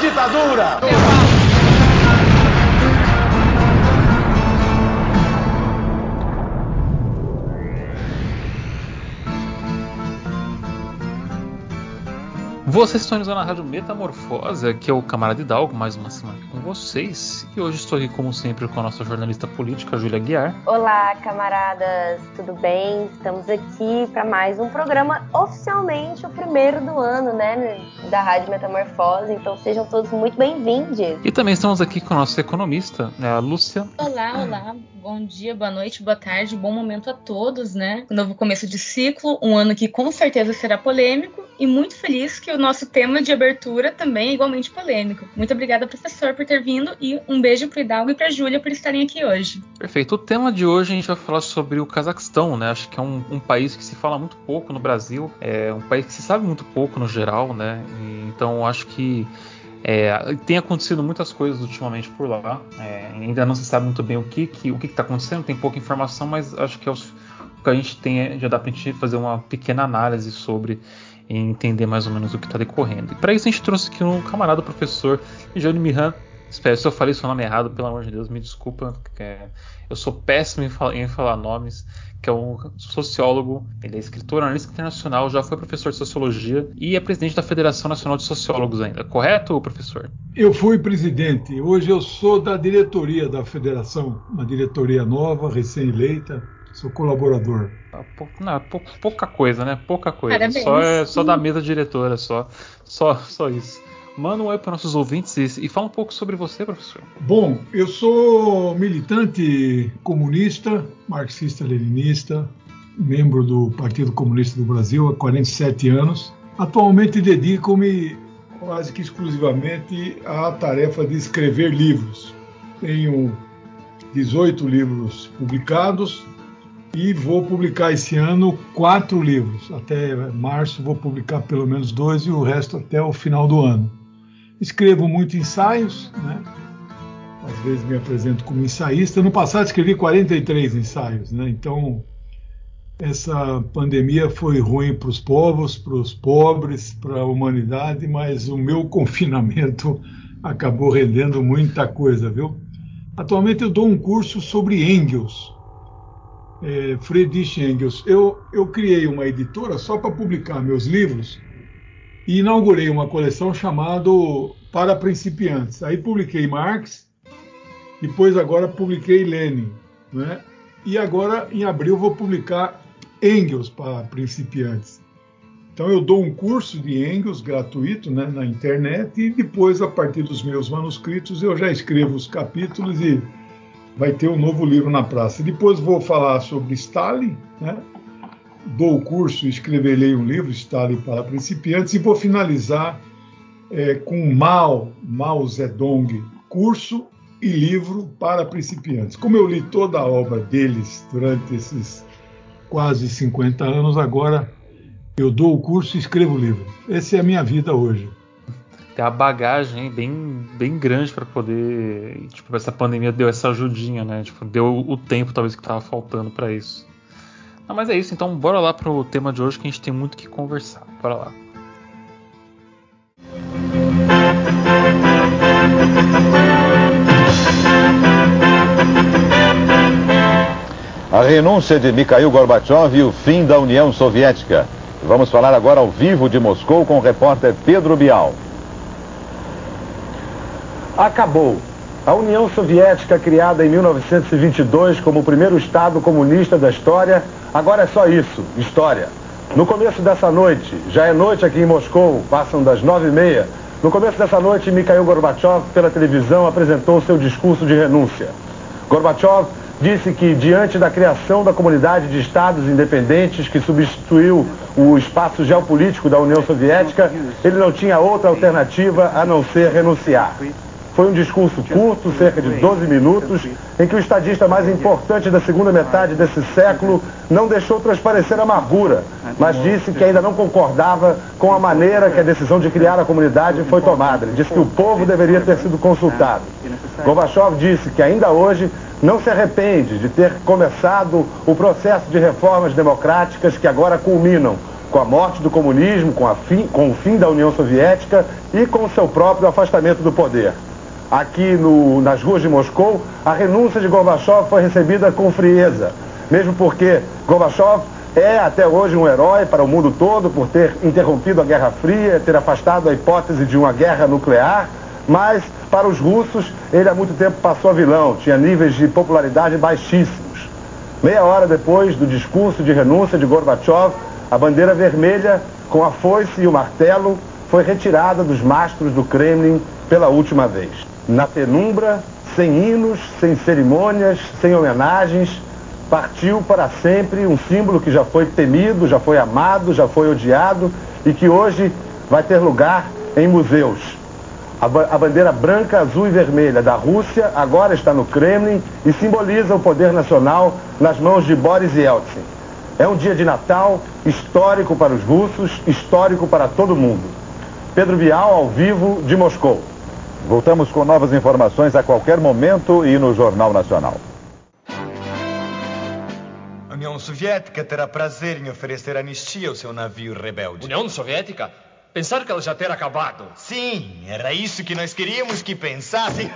ditadura! Vocês estão indo na Rádio Metamorfose, aqui é o Camarada Hidalgo, mais uma semana com vocês. E hoje estou aqui, como sempre, com a nossa jornalista política, Júlia Guiar. Olá, camaradas, tudo bem? Estamos aqui para mais um programa, oficialmente o primeiro do ano, né, da Rádio Metamorfose. Então sejam todos muito bem-vindos. E também estamos aqui com a nossa economista, né, a Lúcia. Olá, olá. Bom dia, boa noite, boa tarde, bom momento a todos, né? Novo começo de ciclo, um ano que com certeza será polêmico e muito feliz que o nosso tema de abertura também é igualmente polêmico. Muito obrigada, professor, por ter vindo e um beijo para o Hidalgo e para a Júlia por estarem aqui hoje. Perfeito. O tema de hoje a gente vai falar sobre o Cazaquistão, né? Acho que é um, um país que se fala muito pouco no Brasil, é um país que se sabe muito pouco no geral, né? E, então acho que é, tem acontecido muitas coisas ultimamente por lá. É, ainda não se sabe muito bem o que que o que está acontecendo. Tem pouca informação, mas acho que é o, o que a gente tem é, já dá para a gente fazer uma pequena análise sobre e entender mais ou menos o que está decorrendo. E para isso a gente trouxe aqui um camarada professor, Johnny Mihan. Espero se eu falei seu nome errado, pelo amor de Deus, me desculpa. É, eu sou péssimo em falar, em falar, nomes. Que é um sociólogo, ele é escritor, analista internacional, já foi professor de sociologia e é presidente da Federação Nacional de Sociólogos ainda. Correto, professor? Eu fui presidente. Hoje eu sou da diretoria da federação, uma diretoria nova, recém-eleita Sou colaborador. Ah, não, pouca coisa, né? Pouca coisa. Parabéns. Só, é, só da mesa diretora, só. Só, só isso. Manda um oi para nossos ouvintes e, e fala um pouco sobre você, professor. Bom, eu sou militante comunista, marxista-leninista, membro do Partido Comunista do Brasil há 47 anos. Atualmente dedico-me quase que exclusivamente à tarefa de escrever livros. Tenho 18 livros publicados, e vou publicar esse ano quatro livros. Até março vou publicar pelo menos dois e o resto até o final do ano. Escrevo muito ensaios, né? Às vezes me apresento como ensaísta. No passado escrevi 43 ensaios, né? Então essa pandemia foi ruim para os povos, para os pobres, para a humanidade, mas o meu confinamento acabou rendendo muita coisa, viu? Atualmente eu dou um curso sobre Engels, é, Friedrich Engels. Eu, eu criei uma editora só para publicar meus livros e inaugurei uma coleção chamada Para Principiantes. Aí publiquei Marx, depois agora publiquei Lenin, né? e agora em abril vou publicar Engels para principiantes. Então eu dou um curso de Engels gratuito né, na internet e depois, a partir dos meus manuscritos, eu já escrevo os capítulos e vai ter um novo livro na praça. Depois vou falar sobre Stalin, né? dou o curso Escreverei um livro, Stalin para principiantes, e vou finalizar é, com Mao, Mao Zedong, curso e livro para principiantes. Como eu li toda a obra deles durante esses quase 50 anos, agora eu dou o curso e escrevo o livro. Essa é a minha vida hoje tem a bagagem bem, bem grande para poder. Tipo, essa pandemia deu essa ajudinha, né? Tipo, deu o tempo talvez que tava faltando para isso. Não, mas é isso, então bora lá pro tema de hoje que a gente tem muito que conversar. Bora lá. A renúncia de Mikhail Gorbachev e o fim da União Soviética. Vamos falar agora ao vivo de Moscou com o repórter Pedro Bial acabou. A União Soviética, criada em 1922 como o primeiro Estado comunista da história, agora é só isso, história. No começo dessa noite, já é noite aqui em Moscou, passam das nove e meia, no começo dessa noite, Mikhail Gorbachev, pela televisão, apresentou seu discurso de renúncia. Gorbachev disse que, diante da criação da comunidade de estados independentes que substituiu o espaço geopolítico da União Soviética, ele não tinha outra alternativa a não ser renunciar. Foi um discurso curto, cerca de 12 minutos, em que o estadista mais importante da segunda metade desse século não deixou transparecer amargura, mas disse que ainda não concordava com a maneira que a decisão de criar a comunidade foi tomada. Ele disse que o povo deveria ter sido consultado. Gorbachev disse que ainda hoje não se arrepende de ter começado o processo de reformas democráticas que agora culminam com a morte do comunismo, com, fim, com o fim da União Soviética e com o seu próprio afastamento do poder. Aqui no, nas ruas de Moscou, a renúncia de Gorbachev foi recebida com frieza, mesmo porque Gorbachev é até hoje um herói para o mundo todo por ter interrompido a Guerra Fria, ter afastado a hipótese de uma guerra nuclear, mas para os russos ele há muito tempo passou a vilão, tinha níveis de popularidade baixíssimos. Meia hora depois do discurso de renúncia de Gorbachev, a bandeira vermelha com a foice e o martelo foi retirada dos mastros do Kremlin pela última vez. Na penumbra, sem hinos, sem cerimônias, sem homenagens, partiu para sempre um símbolo que já foi temido, já foi amado, já foi odiado e que hoje vai ter lugar em museus. A, a bandeira branca, azul e vermelha da Rússia agora está no Kremlin e simboliza o poder nacional nas mãos de Boris Yeltsin. É um dia de Natal histórico para os russos, histórico para todo mundo. Pedro Bial, ao vivo, de Moscou. Voltamos com novas informações a qualquer momento e no Jornal Nacional. União Soviética terá prazer em oferecer anistia ao seu navio rebelde. União Soviética? Pensar que ela já terá acabado. Sim, era isso que nós queríamos que pensasse.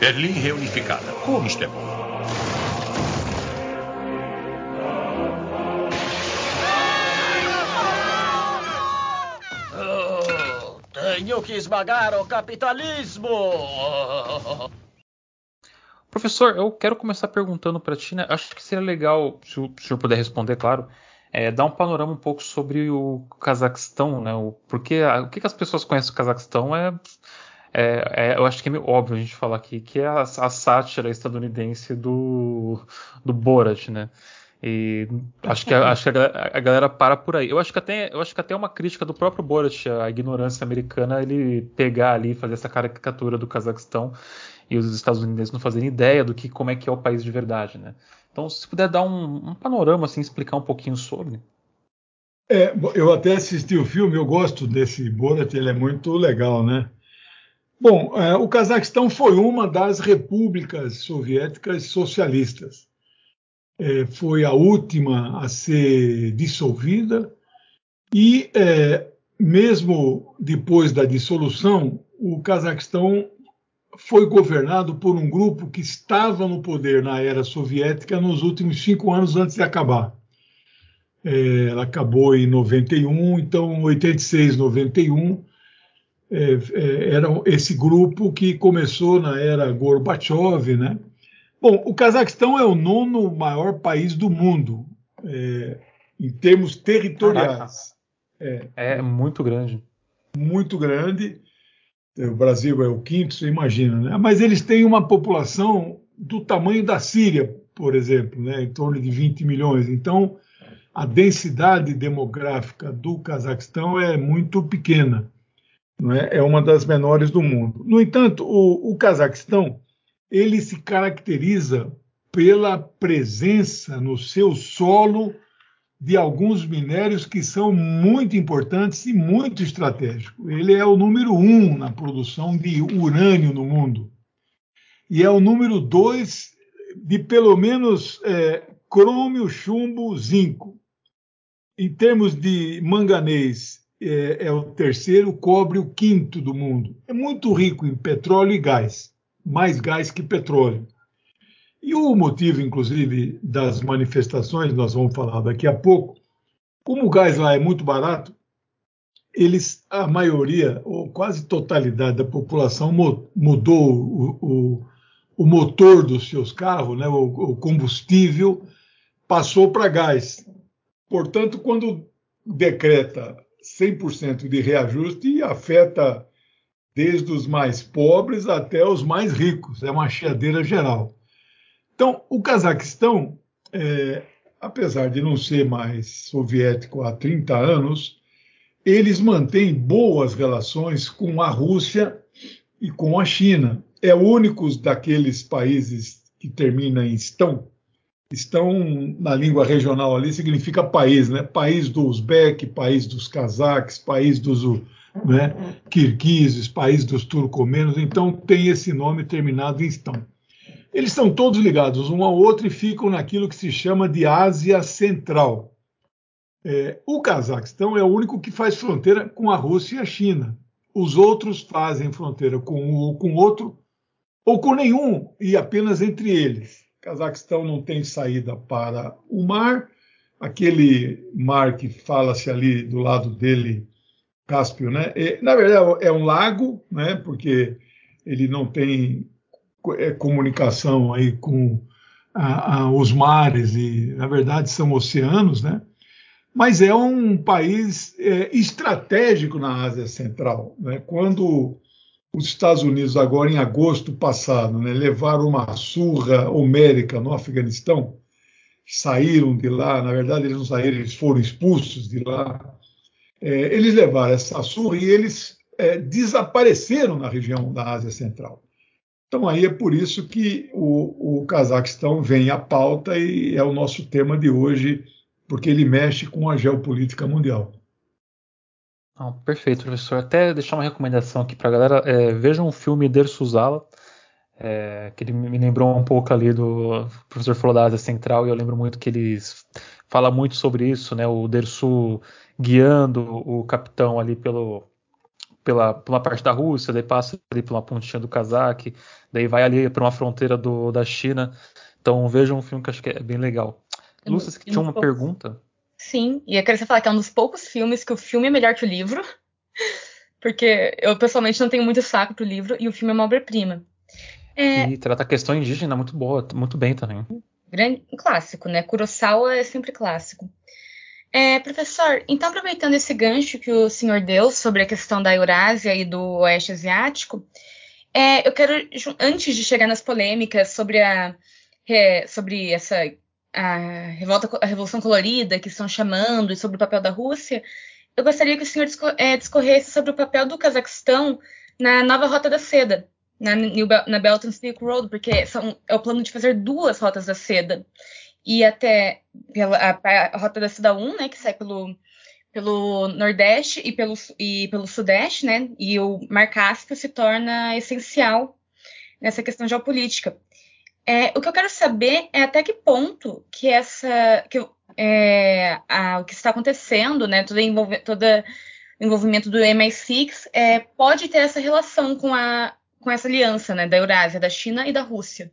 Berlim reunificada. Como isto é bom. Tenho que esmagar o capitalismo! Professor, eu quero começar perguntando para ti, né? Acho que seria legal, se o senhor puder responder, claro, é, dar um panorama um pouco sobre o Cazaquistão, né? O, porque a, o que, que, as pessoas conhecem do Cazaquistão é, é, é, eu acho que é meio óbvio a gente falar aqui, que é a, a sátira estadunidense do, do Borat, né? E acho que, a, acho que a, a, galera para por aí. Eu acho que até eu acho que até uma crítica do próprio Borat, a ignorância americana, ele pegar ali, fazer essa caricatura do Cazaquistão e os Estados Unidos não fazerem ideia do que como é que é o país de verdade, né? Então, se puder dar um, um panorama, assim, explicar um pouquinho sobre. É, eu até assisti o filme, eu gosto desse Borat, ele é muito legal, né? Bom, é, o Cazaquistão foi uma das repúblicas soviéticas socialistas é, foi a última a ser dissolvida e, é, mesmo depois da dissolução, o Cazaquistão foi governado por um grupo que estava no poder na era soviética nos últimos cinco anos antes de acabar. É, ela acabou em 91, então 86, 91 é, é, era esse grupo que começou na era Gorbachev, né? Bom, o Cazaquistão é o nono maior país do mundo, é, em termos territoriais. É, é, muito grande. Muito grande. O Brasil é o quinto, você imagina, né? Mas eles têm uma população do tamanho da Síria, por exemplo, né? em torno de 20 milhões. Então, a densidade demográfica do Cazaquistão é muito pequena. Não é? é uma das menores do mundo. No entanto, o, o Cazaquistão ele se caracteriza pela presença no seu solo de alguns minérios que são muito importantes e muito estratégicos. Ele é o número um na produção de urânio no mundo. E é o número dois de pelo menos é, crômio, chumbo, zinco. Em termos de manganês, é, é o terceiro, cobre o quinto do mundo. É muito rico em petróleo e gás mais gás que petróleo. E o motivo, inclusive, das manifestações, nós vamos falar daqui a pouco, como o gás lá é muito barato, eles, a maioria, ou quase totalidade da população mudou o, o, o motor dos seus carros, né, o, o combustível, passou para gás. Portanto, quando decreta 100% de reajuste, afeta desde os mais pobres até os mais ricos. É uma cheadeira geral. Então, o Cazaquistão, é, apesar de não ser mais soviético há 30 anos, eles mantêm boas relações com a Rússia e com a China. É o único daqueles países que termina em estão. Estão na língua regional ali significa país, né? País do Uzbek, país dos cazaques, país dos né? Kirguizes, país dos turcomenos, então tem esse nome terminado em estão. Eles estão todos ligados um ao outro e ficam naquilo que se chama de Ásia Central. É, o Cazaquistão é o único que faz fronteira com a Rússia e a China. Os outros fazem fronteira com um ou com outro, ou com nenhum, e apenas entre eles. O Cazaquistão não tem saída para o mar, aquele mar que fala-se ali do lado dele, Cáspio, né? E, na verdade é um lago, né? Porque ele não tem é, comunicação aí com a, a, os mares e na verdade são oceanos, né? Mas é um país é, estratégico na Ásia Central, né? Quando os Estados Unidos agora em agosto passado né, levaram uma surra homérica no Afeganistão, saíram de lá, na verdade eles não saíram, eles foram expulsos de lá. É, eles levaram essa surra e eles é, desapareceram na região da Ásia Central. Então aí é por isso que o, o Cazaquistão vem à pauta e é o nosso tema de hoje, porque ele mexe com a geopolítica mundial. Não, perfeito, professor. Até deixar uma recomendação aqui para a galera. É, vejam o filme Der Suzala, é, que ele me lembrou um pouco ali do o professor falou da Ásia Central e eu lembro muito que eles fala muito sobre isso, né? O Dersu guiando o capitão ali pelo pela, pela parte da Rússia, daí passa ali pela pontinha do Cazaque, daí vai ali para uma fronteira do, da China. Então vejam um filme que acho que é bem legal. É Lúcia, você tinha uma poucos... pergunta? Sim, e eu queria falar que é um dos poucos filmes que o filme é melhor que o livro, porque eu pessoalmente não tenho muito saco pro livro e o filme é uma obra-prima. É... E trata a questão indígena muito boa, muito bem também. Grande, um clássico, né? Kurosawa é sempre clássico. É, professor, então aproveitando esse gancho que o senhor deu sobre a questão da Eurásia e do Oeste Asiático, é, eu quero, antes de chegar nas polêmicas sobre a é, sobre essa a revolta, a revolução colorida que estão chamando e sobre o papel da Rússia, eu gostaria que o senhor é, discorresse sobre o papel do Cazaquistão na nova Rota da Seda, na, na Belt and Silk Road, porque são, é o plano de fazer duas rotas da seda. E até pela, a, a rota da seda 1, né, que sai pelo, pelo Nordeste e pelo, e pelo Sudeste, né, e o Mar Cáspio se torna essencial nessa questão geopolítica. É, o que eu quero saber é até que ponto que essa que, é, a, o que está acontecendo, né, todo, envolve, todo envolvimento do MI6 é, pode ter essa relação com a com essa aliança né, da Eurásia, da China e da Rússia?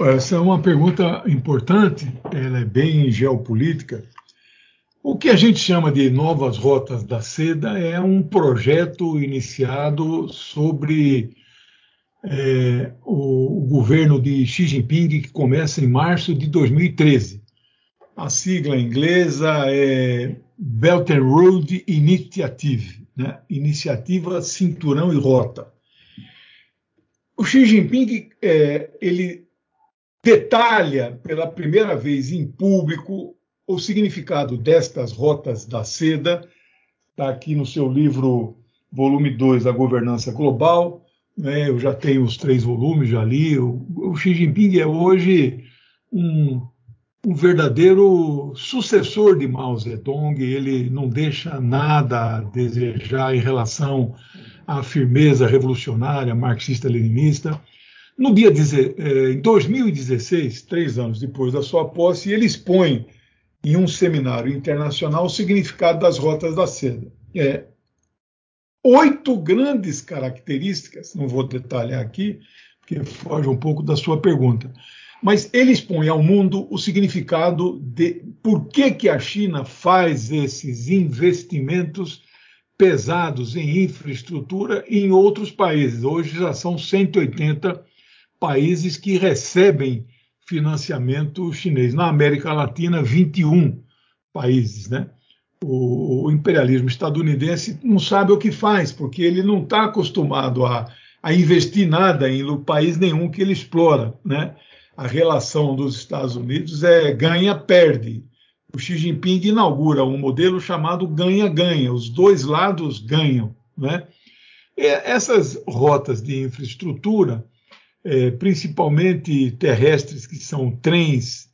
Essa é uma pergunta importante, ela é bem geopolítica. O que a gente chama de novas rotas da seda é um projeto iniciado sobre é, o, o, governo de Xi Jinping, que começa em março de 2013. A sigla inglesa é Belt and Road Initiative né? Iniciativa Cinturão e Rota. O Xi Jinping é, ele detalha pela primeira vez em público o significado destas rotas da seda, está aqui no seu livro, volume 2, A Governança Global. Né? Eu já tenho os três volumes, já li. O, o Xi Jinping é hoje um um verdadeiro sucessor de Mao Zedong, ele não deixa nada a desejar em relação à firmeza revolucionária marxista-leninista. No dia eh, em 2016, três anos depois da sua posse, ele expõe em um seminário internacional o significado das rotas da seda. É, oito grandes características, não vou detalhar aqui, porque foge um pouco da sua pergunta mas ele expõe ao mundo o significado de por que, que a China faz esses investimentos pesados em infraestrutura em outros países. Hoje já são 180 países que recebem financiamento chinês. Na América Latina, 21 países, né? O, imperialismo estadunidense não sabe o que faz, porque ele não está acostumado a, a investir nada em país nenhum que ele explora, né? a relação dos Estados Unidos é ganha-perde. O Xi Jinping inaugura um modelo chamado ganha-ganha, os dois lados ganham. Né? E essas rotas de infraestrutura, é, principalmente terrestres, que são trens,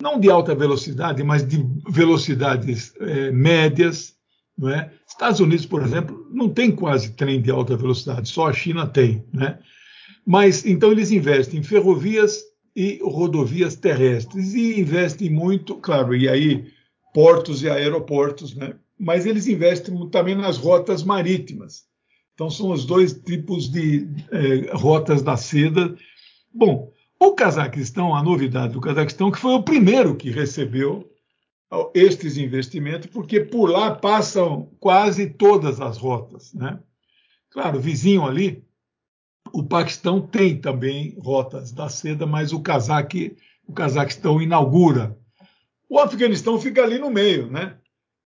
não de alta velocidade, mas de velocidades é, médias, Não é? Estados Unidos, por exemplo, não tem quase trem de alta velocidade, só a China tem. Né? Mas então eles investem em ferrovias e rodovias terrestres e investem muito, claro, e aí portos e aeroportos, né? mas eles investem também nas rotas marítimas. Então são os dois tipos de eh, rotas da seda. Bom, o Cazaquistão, a novidade do Cazaquistão, que foi o primeiro que recebeu estes investimentos, porque por lá passam quase todas as rotas. Né? Claro, vizinho ali, o Paquistão tem também rotas da seda, mas o, Cazaque, o Cazaquistão inaugura. O Afeganistão fica ali no meio. Né?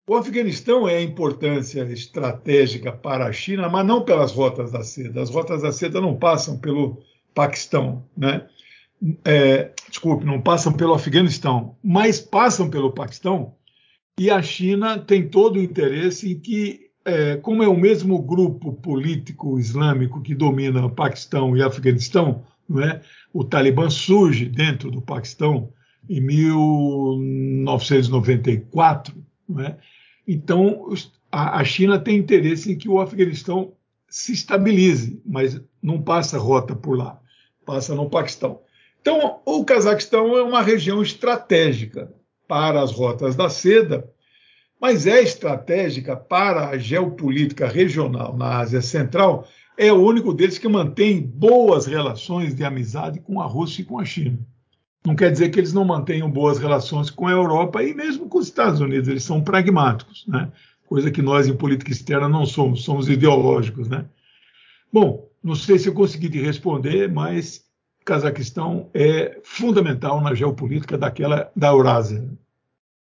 O Afeganistão é importância estratégica para a China, mas não pelas rotas da seda. As rotas da seda não passam pelo Paquistão. Né? é, desculpe, não passam pelo Afeganistão, mas passam pelo Paquistão, e a China tem todo o interesse em que, é, como é o mesmo grupo político islâmico que domina o Paquistão e Afeganistão, não é? o Talibã surge dentro do Paquistão em 1994, não é? Então a, China tem interesse em que o Afeganistão se estabilize, mas não passa rota por lá, passa no Paquistão. Então, o Cazaquistão é uma região estratégica para as rotas da seda, mas é estratégica para a geopolítica regional na Ásia Central. É o único deles que mantém boas relações de amizade com a Rússia e com a China. Não quer dizer que eles não mantenham boas relações com a Europa e mesmo com os Estados Unidos. Eles são pragmáticos, né? coisa que nós em política externa não somos, somos ideológicos. Né? Bom, não sei se eu consegui te responder, mas Cazaquistão é fundamental na geopolítica daquela da Eurásia.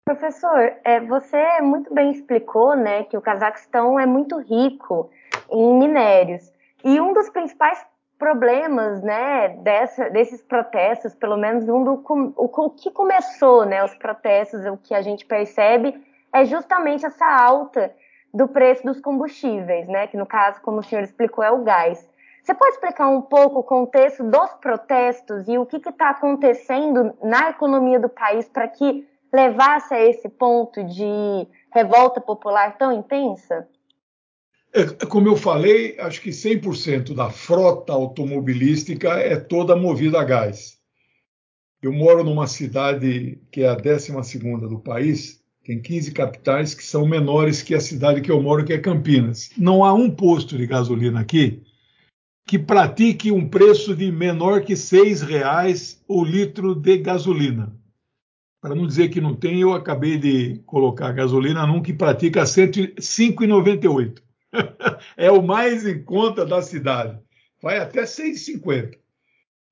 Professor, é, você muito bem explicou, né, que o Cazaquistão é muito rico em minérios e um dos principais problemas, né, dessa, desses protestos, pelo menos um do o, o que começou, né, os protestos, o que a gente percebe é justamente essa alta do preço dos combustíveis, né, que no caso, como o senhor explicou, é o gás. Você pode explicar um pouco o contexto dos protestos e o que está acontecendo na economia do país para que levasse a esse ponto de revolta popular tão intensa? É, como eu falei, acho que 100% da frota automobilística é toda movida a gás. Eu moro numa cidade que é a 12 do país, tem 15 capitais que são menores que a cidade que eu moro, que é Campinas. Não há um posto de gasolina aqui que pratique um preço de menor que R$ reais o litro de gasolina. Para não dizer que não tem, eu acabei de colocar gasolina num que pratica R$ 5,98. É o mais em conta da cidade. Vai até R$ 6,50.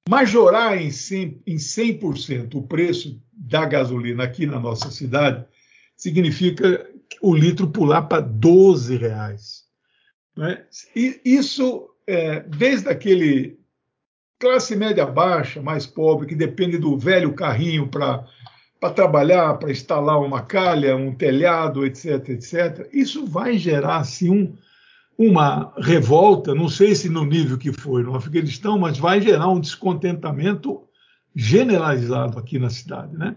Majorar em 100%, em 100% o preço da gasolina aqui na nossa cidade significa o litro pular para 12 reais. Né? E isso é, desde aquele classe média baixa, mais pobre, que depende do velho carrinho para trabalhar, para instalar uma calha, um telhado, etc, etc, isso vai gerar assim, um, uma revolta, não sei se no nível que foi no Afeganistão, mas vai gerar um descontentamento generalizado aqui na cidade. Né?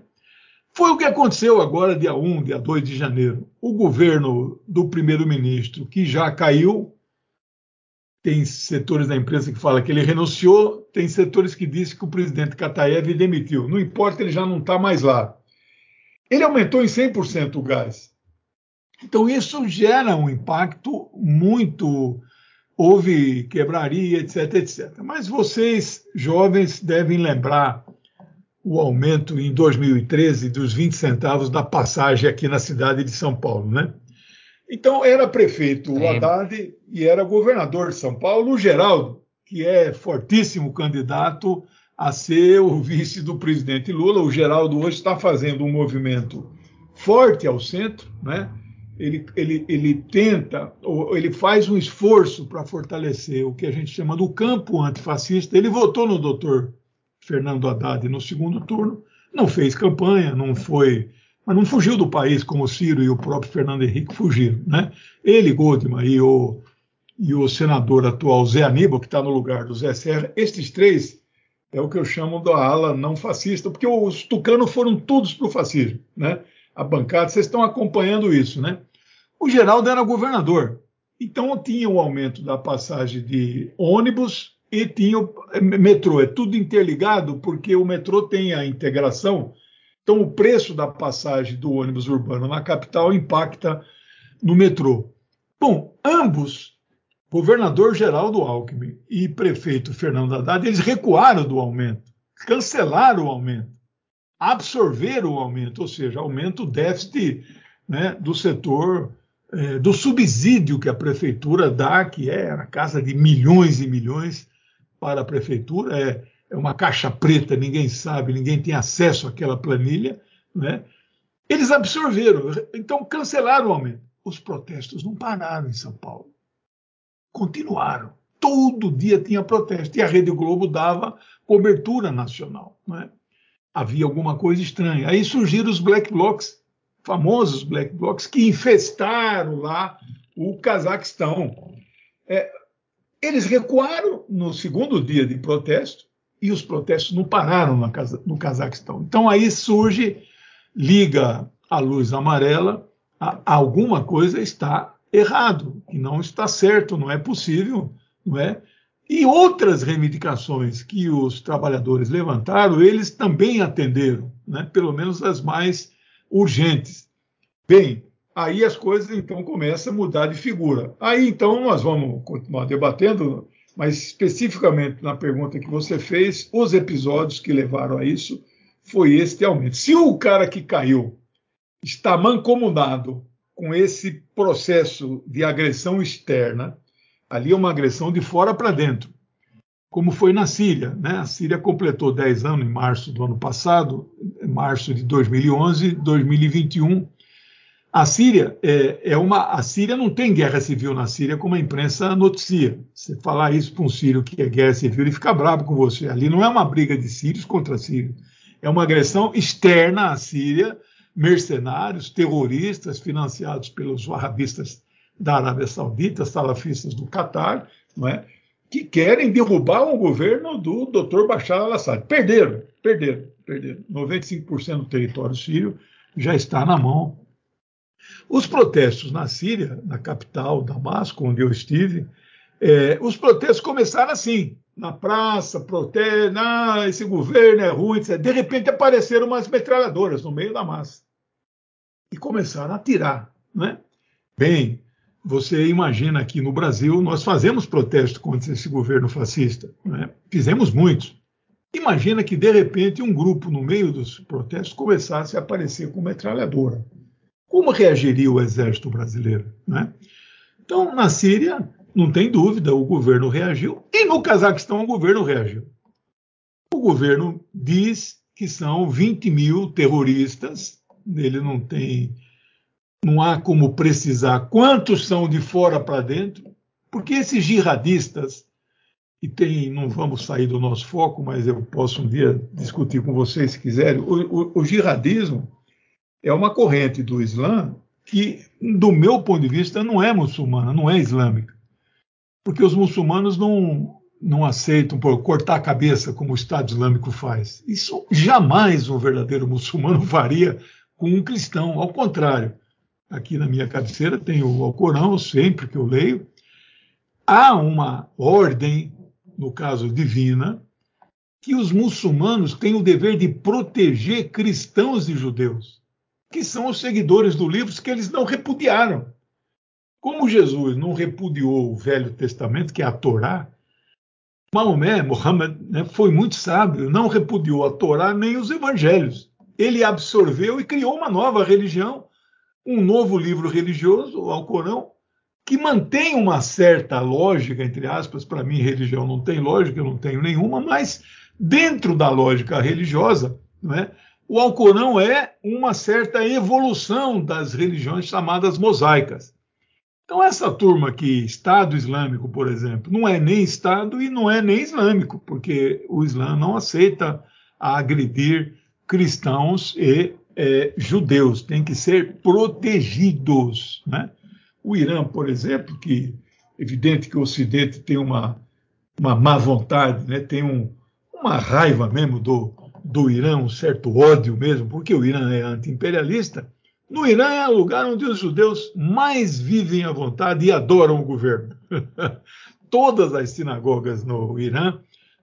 Foi o que aconteceu agora, dia 1, dia 2 de janeiro. O governo do primeiro-ministro, que já caiu, tem setores da imprensa que falam que ele renunciou, tem setores que dizem que o presidente Kataev demitiu. Não importa, ele já não está mais lá. Ele aumentou em 100% o gás. Então, isso gera um impacto muito. Houve quebraria, etc, etc. Mas vocês, jovens, devem lembrar o aumento em 2013 dos 20 centavos da passagem aqui na cidade de São Paulo, né? Então, era prefeito o Haddad e era governador de São Paulo o Geraldo, que é fortíssimo candidato a ser o vice do presidente Lula. O Geraldo hoje está fazendo um movimento forte ao centro, né? Ele, ele, ele tenta, ele faz um esforço para fortalecer o que a gente chama do campo antifascista. Ele votou no doutor Fernando Haddad no segundo turno, não fez campanha, não foi mas não fugiu do país como o Ciro e o próprio Fernando Henrique fugiram. Né? Ele, Goldman e o, e o senador atual Zé Aníbal, que está no lugar do Zé Serra, estes três é o que eu chamo da ala não fascista, porque os tucanos foram todos para o fascismo. Né? A bancada, vocês estão acompanhando isso. Né? O Geraldo era governador. Então tinha o aumento da passagem de ônibus e tinha o metrô. É tudo interligado porque o metrô tem a integração. Então o preço da passagem do ônibus urbano na capital impacta no metrô. Bom, ambos, governador Geraldo Alckmin e prefeito Fernando Haddad, eles recuaram do aumento, cancelaram o aumento, absorveram o aumento, ou seja, aumenta o déficit né, do setor é, do subsídio que a prefeitura dá, que é a casa de milhões e milhões para a prefeitura, é, é uma caixa preta, ninguém sabe, ninguém tem acesso àquela planilha, né? Eles absorveram, então cancelaram o aumento. Os protestos não pararam em São Paulo. Continuaram. Todo dia tinha protesto. E a Rede Globo dava cobertura nacional. Né? Havia alguma coisa estranha. Aí surgiram os black blocs famosos black blocs que infestaram lá o Cazaquistão. É, eles recuaram no segundo dia de protesto e os protestos não pararam no Cazaquistão. Então aí surge, liga a luz amarela, a, alguma coisa está errado, que não está certo, não é possível, não é? E outras reivindicações que os trabalhadores levantaram, eles também atenderam, né? pelo menos as mais urgentes. Bem, aí as coisas então começam a mudar de figura. Aí então nós vamos continuar debatendo, mas especificamente na pergunta que você fez, os episódios que levaram a isso foi este aumento. Se o cara que caiu está mancomunado com esse processo de agressão externa, ali é uma agressão de fora para dentro como foi na Síria. Né? A Síria completou 10 anos em março do ano passado, março de 2011, 2021. A Síria é, é, uma, a Síria não tem guerra civil na Síria como a imprensa noticia. Você falar isso para um sírio que é guerra civil, ele fica bravo com você. Ali não é uma briga de sírios contra sírios, é uma agressão externa à Síria, mercenários, terroristas financiados pelos wahhabistas da Arábia Saudita, salafistas do Catar, não é? Que querem derrubar o governo do Dr. Bashar al-Assad. Perderam, perderam, perderam. 95% do território sírio já está na mão. Os protestos na Síria, na capital, Damasco, onde eu estive, é, os protestos começaram assim, na praça, protesto, ah, esse governo é ruim, etc. de repente apareceram umas metralhadoras no meio da massa e começaram a atirar. Né? Bem, você imagina que no Brasil nós fazemos protesto contra esse governo fascista, né? fizemos muitos. Imagina que de repente um grupo no meio dos protestos começasse a aparecer com metralhadora. Como reagiria o exército brasileiro? Né? Então, na Síria, não tem dúvida, o governo reagiu, e no Cazaquistão o governo reagiu. O governo diz que são 20 mil terroristas, ele não tem não há como precisar quantos são de fora para dentro, porque esses jihadistas, e tem, não vamos sair do nosso foco, mas eu posso um dia discutir com vocês se quiserem, o, o, o jihadismo é uma corrente do Islã que, do meu ponto de vista, não é muçulmana, não é islâmica. Porque os muçulmanos não, não aceitam por cortar a cabeça como o Estado Islâmico faz. Isso jamais um verdadeiro muçulmano faria com um cristão. Ao contrário, aqui na minha cabeceira tem o Alcorão, sempre que eu leio. Há uma ordem, no caso divina, que os muçulmanos têm o dever de proteger cristãos e judeus, que são os seguidores do livro que eles não repudiaram. Como Jesus não repudiou o Velho Testamento, que é a Torá, Maomé, Muhammad, né, foi muito sábio, não repudiou a Torá nem os evangelhos. Ele absorveu e criou uma nova religião um novo livro religioso, o Alcorão, que mantém uma certa lógica, entre aspas, para mim religião não tem lógica, eu não tenho nenhuma, mas dentro da lógica religiosa, não é? o Alcorão é uma certa evolução das religiões chamadas mosaicas. Então, essa turma aqui, Estado Islâmico, por exemplo, não é nem Estado e não é nem islâmico, porque o Islã não aceita agredir cristãos e é, judeus, têm que ser protegidos. Né? O Irã, por exemplo, que evidente que o Ocidente tem uma, uma má vontade, né? tem um, uma raiva mesmo do, do Irã, um certo ódio mesmo, porque o Irã é anti-imperialista, No Irã é o lugar onde os judeus mais vivem à vontade e adoram o governo. Todas as sinagogas no Irã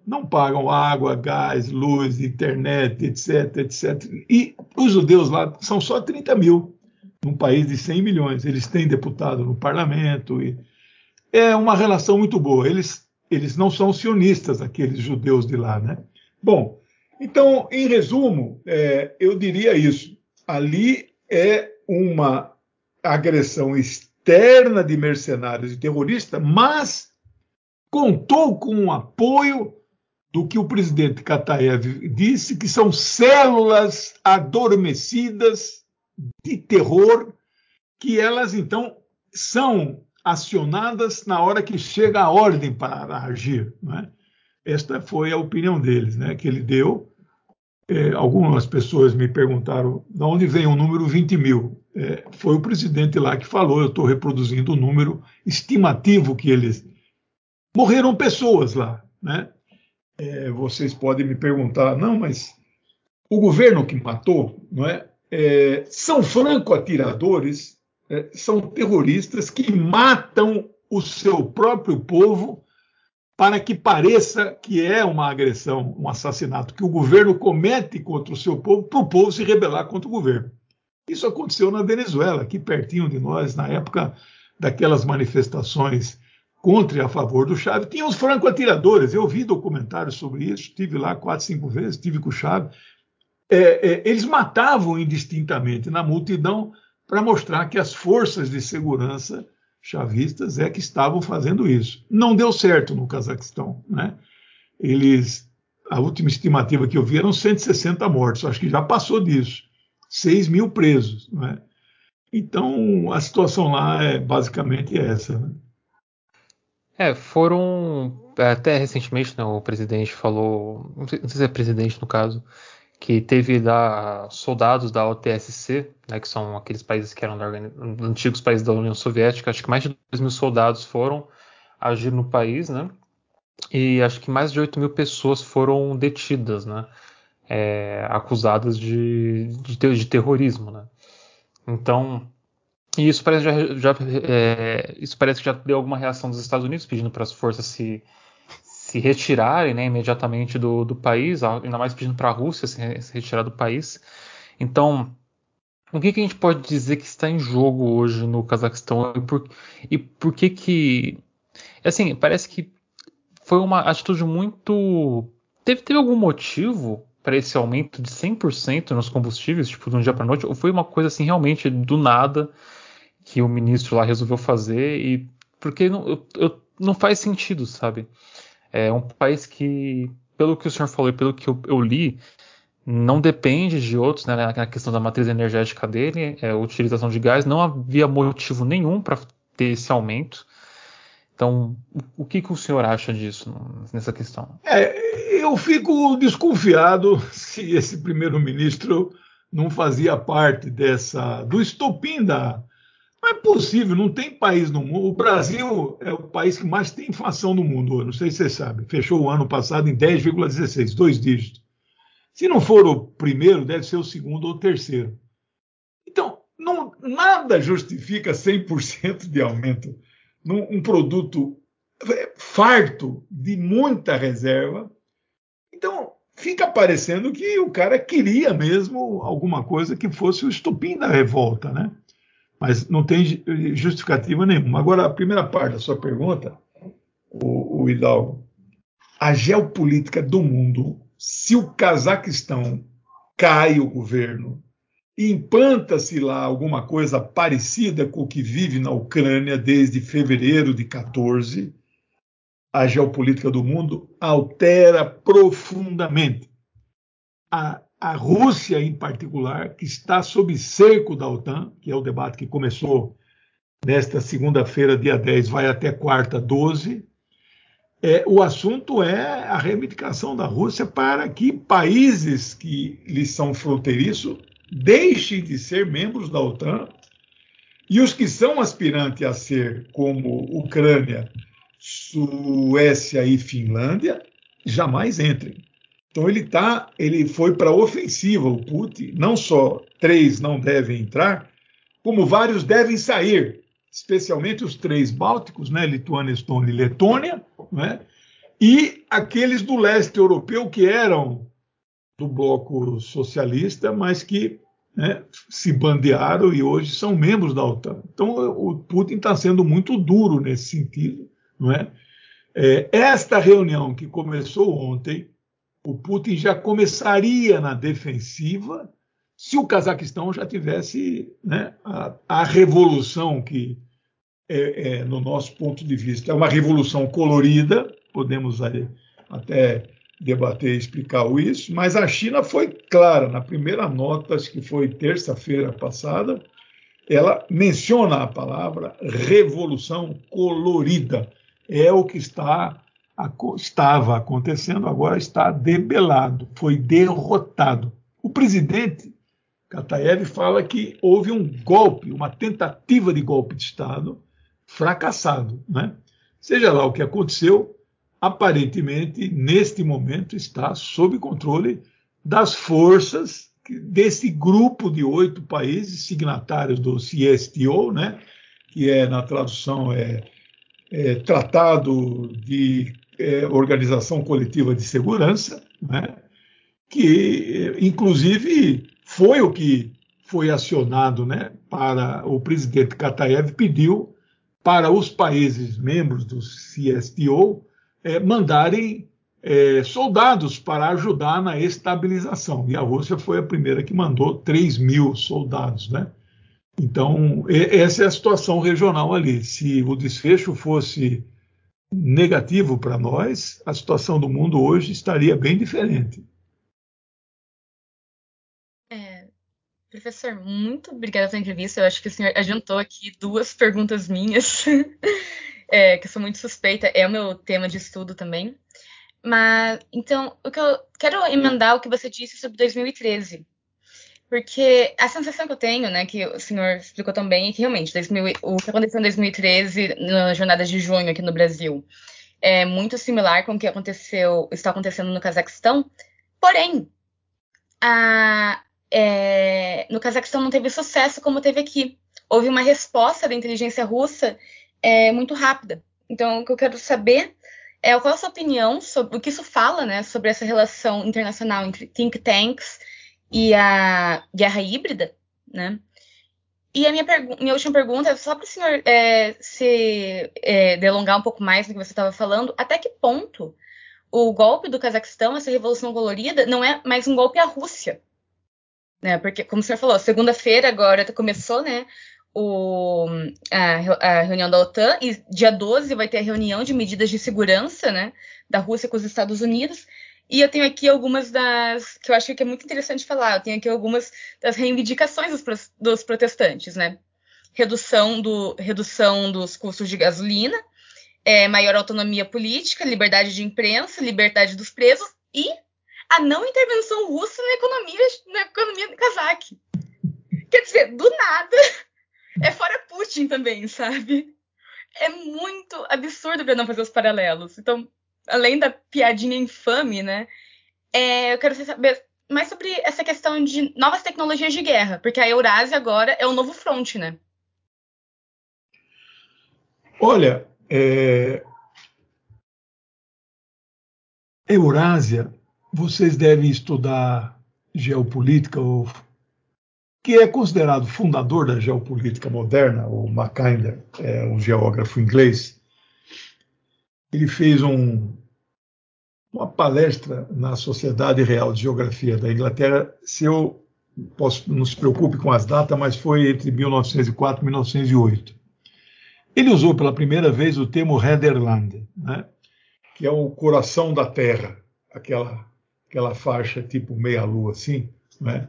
não pagam água, gás, luz, internet, etc, etc. E os judeus lá são só 30 mil, num país de 100 milhões. Eles têm deputado no parlamento. E é uma relação muito boa. Eles, eles não são sionistas, aqueles judeus de lá, né? Bom, então, em resumo, é, eu diria isso. Ali é uma agressão externa de mercenários e terroristas, mas contou com o apoio do que o presidente Kataev disse, que são células adormecidas de terror, que elas então são acionadas na hora que chega a ordem para agir. Né? Esta foi a opinião deles, né, que ele deu. É, algumas pessoas me perguntaram de onde vem o número 20 mil. É, foi o presidente lá que falou, eu estou reproduzindo o número estimativo que eles. Morreram pessoas lá, né? É, vocês podem me perguntar, não, mas o governo que matou, não é? é são franco-atiradores, é, são terroristas que matam o seu próprio povo para que pareça que é uma agressão, um assassinato que o governo comete contra o seu povo, para o povo se rebelar contra o governo. Isso aconteceu na Venezuela, aqui pertinho de nós, na época daquelas manifestações contra e a favor do Chávez. Tinha os franco-atiradores, eu vi documentários sobre isso, estive lá quatro, cinco vezes, estive com o Chávez. É, é, eles matavam indistintamente na multidão para mostrar que as forças de segurança chavistas é que estavam fazendo isso. Não deu certo no Cazaquistão. Né? Eles, a última estimativa que eu vi eram 160 mortos, acho que já passou disso. 6 mil presos. Né? Então, a situação lá é basicamente essa. Né? É, foram. Até recentemente, né, o presidente falou. Não sei, não sei se é presidente no caso que teve lá soldados da OTSC, né, que são aqueles países que eram da, antigos países da União Soviética, acho que mais de 2 mil soldados foram agir no país, né, e acho que mais de 8 mil pessoas foram detidas, né, é, acusadas de, de, de, terrorismo, né. Então, isso parece, já, já é, isso parece que já deu alguma reação dos Estados Unidos pedindo para as forças se se retirarem né, imediatamente do, do país, ainda mais pedindo para a Rússia se, se, retirar do país. Então, o que, que, a gente pode dizer que está em jogo hoje no Cazaquistão e por, e por que que assim parece que foi uma atitude muito teve, teve algum motivo para esse aumento de 100% nos combustíveis, tipo, de um dia para noite, ou foi uma coisa assim realmente do nada que o ministro lá resolveu fazer e porque não, eu, eu, não faz sentido, sabe? É um país que, pelo que o senhor falou e pelo que eu, eu li, não depende de outros, né, na questão da matriz energética dele, é, utilização de gás, não havia motivo nenhum para ter esse aumento. Então, o, o que, que o senhor acha disso nessa questão? É, eu fico desconfiado se esse primeiro-ministro não fazia parte dessa do estopim da, não é possível, não tem país no mundo. O Brasil é o país que mais tem inflação no mundo, não sei se você sabe. Fechou o ano passado em 10,16, dois dígitos. Se não for o primeiro, deve ser o segundo ou o terceiro. Então, não, nada justifica 100% de aumento num um produto é, farto de muita reserva. Então, fica parecendo que o cara queria mesmo alguma coisa que fosse o estupim da revolta, né? Mas não tem justificativa nenhuma. Agora, a primeira parte da sua pergunta, o, o Hidalgo, a geopolítica do mundo, se o Cazaquistão cai o governo implanta-se lá alguma coisa parecida com o que vive na Ucrânia desde fevereiro de 14, a geopolítica do mundo altera profundamente. A a Rússia, em particular, que está sob cerco da OTAN, que é o debate que começou nesta segunda-feira, dia 10, vai até quarta, 12. É, o assunto é a reivindicação da Rússia para que países que lhes são fronteiriços deixem de ser membros da OTAN e os que são aspirantes a ser, como Ucrânia, Suécia e Finlândia, jamais entrem. Então ele tá, ele foi para a ofensiva, o Putin. Não só três não devem entrar, como vários devem sair, especialmente os três bálticos, né, Lituânia, Estônia e Letônia, né, e aqueles do leste europeu que eram do bloco socialista, mas que né, se bandearam e hoje são membros da OTAN. Então, o Putin está sendo muito duro nesse sentido. Não é? é? Esta reunião que começou ontem, o Putin já começaria na defensiva se o Cazaquistão já tivesse né, a, a, revolução que, é, é, no nosso ponto de vista, é uma revolução colorida, podemos até debater e explicar isso, mas a China foi clara na primeira nota, acho que foi terça-feira passada, ela menciona a palavra revolução colorida. É o que está estava acontecendo, agora está debelado, foi derrotado. O presidente Kataev fala que houve um golpe, uma tentativa de golpe de Estado fracassado. Né? Seja lá o que aconteceu, aparentemente, neste momento, está sob controle das forças desse grupo de oito países signatários do CSTO, né, que é, na tradução, é, é Tratado de é, Organização Coletiva de Segurança, né, que, inclusive, foi o que foi acionado né, para o presidente Kataev pediu para os países membros do CSTO é, mandarem é, soldados para ajudar na estabilização. E a Rússia foi a primeira que mandou 3 mil soldados. Né? Então, essa é a situação regional ali. Se o desfecho fosse negativo para nós, a situação do mundo hoje estaria bem diferente. É, professor, muito obrigada pela entrevista. Eu acho que o senhor adiantou aqui duas perguntas minhas. é, que eu sou muito suspeita, é o meu tema de estudo também. Mas, então, o que eu quero emendar o que você disse sobre 2013. Porque a sensação que eu tenho, né, que o senhor explicou também, é que realmente 2000, o que aconteceu em 2013, na jornada de junho aqui no Brasil, é muito similar com o que aconteceu, está acontecendo no Cazaquistão. Porém, a, é, no Cazaquistão não teve sucesso como teve aqui. Houve uma resposta da inteligência russa é muito rápida. Então, o que eu quero saber é qual a sua opinião sobre o que isso fala, né, sobre essa relação internacional entre think tanks e a guerra híbrida, né? E a minha, minha última pergunta é só para o senhor é, se é, delongar um pouco mais no que você estava falando, até que ponto o golpe do Cazaquistão, essa revolução colorida, não é mais um golpe à Rússia? Né? Porque, como o senhor falou, segunda-feira agora começou, né? o, a, a, reunião da OTAN e dia 12 vai ter a reunião de medidas de segurança né, da Rússia com os Estados Unidos. E eu tenho aqui algumas das que eu acho que é muito interessante falar. Eu tenho aqui algumas das reivindicações dos, dos protestantes, né? Redução, do, redução dos custos de gasolina, é, maior autonomia política, liberdade de imprensa, liberdade dos presos e a não intervenção russa na economia, na economia cazaque. Quer dizer, do nada, é fora Putin também, sabe? É muito absurdo para não fazer os paralelos. Então, além da piadinha infame, né? É, eu quero saber mais sobre essa questão de novas tecnologias de guerra, porque a Eurásia agora é o novo fronte, né? Olha, é... Eurásia, vocês devem estudar geopolítica ou que é considerado fundador da geopolítica moderna, o Mackinder, é um geógrafo inglês, ele fez um, uma palestra na Sociedade Real de Geografia da Inglaterra. Se eu posso, não se preocupe com as datas, mas foi entre 1904 e 1908. Ele usou pela primeira vez o termo Heatherland, né, que é o coração da Terra, aquela, aquela faixa tipo meia-lua assim, né,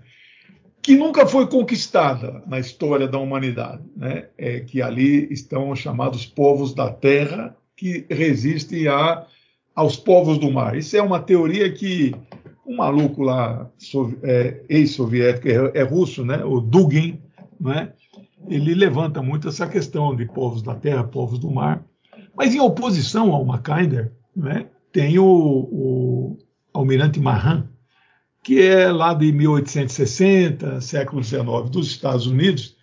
que nunca foi conquistada na história da humanidade, né? é que ali estão chamados povos da terra que resistem a, aos povos do mar. Isso é uma teoria que um maluco lá, é, ex-soviético, é, é, russo, né? o Dugin, né? ele levanta muito essa questão de povos da terra, povos do mar. Mas em oposição ao Mackinder, né? tem o, o almirante Mahan, que é lá de 1860, século XIX, dos Estados Unidos,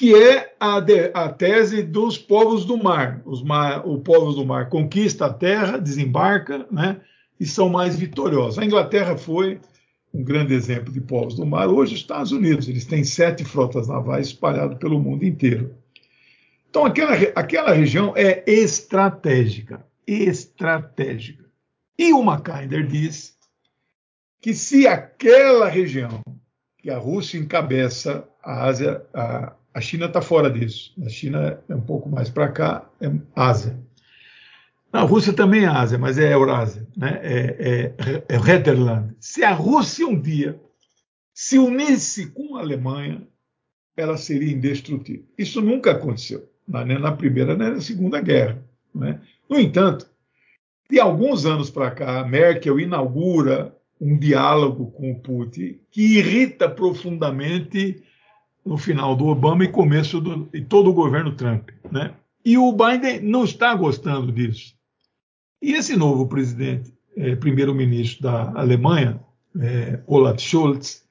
que é a, de, a tese dos povos do mar. Os mar, o povos do mar conquista a terra, desembarca, né, e são mais vitoriosos. A Inglaterra foi um grande exemplo de povos do mar. Hoje, os Estados Unidos, eles têm sete frotas navais espalhadas pelo mundo inteiro. Então, aquela, aquela região é estratégica. Estratégica. E o Mackinder diz que se aquela região que a Rússia encabeça a Ásia, a, a China está fora disso. A China é um pouco mais para cá, é Ásia. A Rússia também é Ásia, mas é Eurásia, né? é, é, é Retterland. Se a Rússia um dia se unisse com a Alemanha, ela seria indestrutível. Isso nunca aconteceu, nem na Primeira nem na Segunda Guerra. Né? No entanto, de alguns anos para cá, Merkel inaugura um diálogo com o Putin que irrita profundamente no final do Obama e começo do e todo o governo Trump, né? E o Biden não está gostando disso. E esse novo presidente, é, primeiro-ministro da Alemanha, é, Olaf Scholz,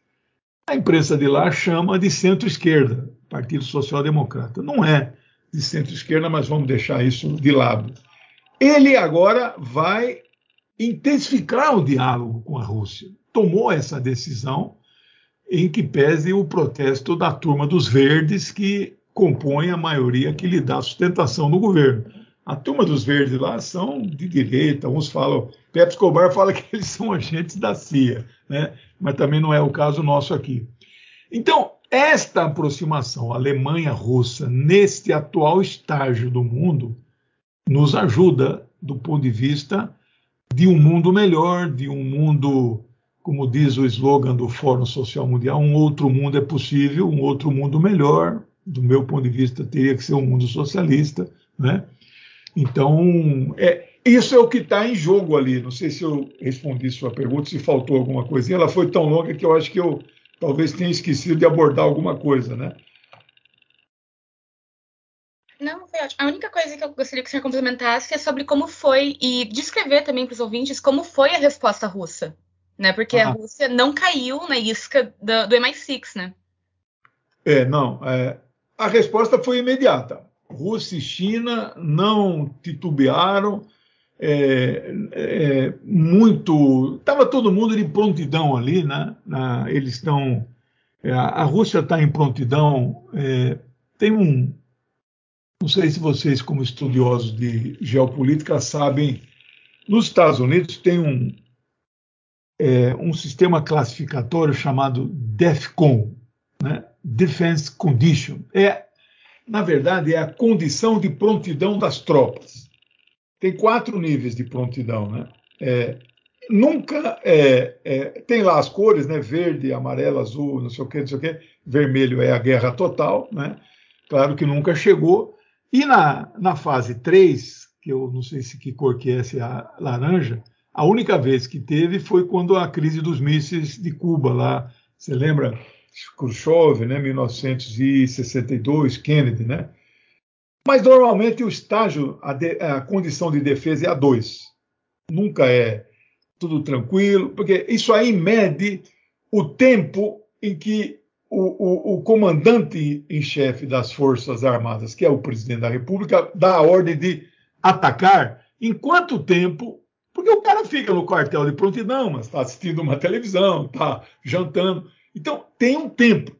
a imprensa de lá chama de centro-esquerda, Partido Social Democrata. Não é de centro-esquerda, mas vamos deixar isso de lado. Ele agora vai intensificar o diálogo com a Rússia. Tomou essa decisão em que pese o protesto da turma dos verdes que compõe a maioria que lhe dá sustentação no governo. A turma dos verdes lá são de direita, uns falam, Pepe Escobar fala que eles são agentes da CIA, né? mas também não é o caso nosso aqui. Então, esta aproximação Alemanha-Russa neste atual estágio do mundo nos ajuda do ponto de vista de um mundo melhor, de um mundo como diz o slogan do Fórum Social Mundial, um outro mundo é possível, um outro mundo melhor, do meu ponto de vista, teria que ser um mundo socialista, né? Então, é, isso é o que está em jogo ali. Não sei se eu respondi sua pergunta, se faltou alguma coisinha. Ela foi tão longa que eu acho que eu talvez tenha esquecido de abordar alguma coisa, né? Não, foi ótimo. A única coisa que eu gostaria que o senhor complementasse é sobre como foi, e descrever também para os ouvintes como foi a resposta russa né? Porque a Rússia não caiu na isca do, do MI6, né? É, não. É, a resposta foi imediata. Rússia e China não titubearam. É, é, muito. Estava todo mundo de prontidão ali, né? Na, eles estão. É, a Rússia está em prontidão. É, tem um. Não sei se vocês, como estudiosos de geopolítica, sabem. Nos Estados Unidos tem um, é, um sistema classificatório chamado DEFCON, né? Defense Condition. É, na verdade, é a condição de prontidão das tropas. Tem quatro níveis de prontidão, né? É, nunca é, é, tem lá as cores, né? Verde, amarelo, azul, não sei o que, não sei o que. Vermelho é a guerra total, né? Claro que nunca chegou. E na, na fase 3, que eu não sei se que cor que é, se é a laranja, a única vez que teve foi quando a crise dos mísseis de Cuba, lá, você lembra? Khrushchev, né, 1962, Kennedy, né? Mas normalmente o estágio, a, de, a condição de defesa é a 2. Nunca é tudo tranquilo, porque isso aí mede o tempo em que o, o, o comandante em chefe das Forças Armadas, que é o presidente da República, dá a ordem de atacar, em quanto tempo porque o cara fica no quartel de prontidão, mas está assistindo uma televisão, está jantando. Então, tem um tempo.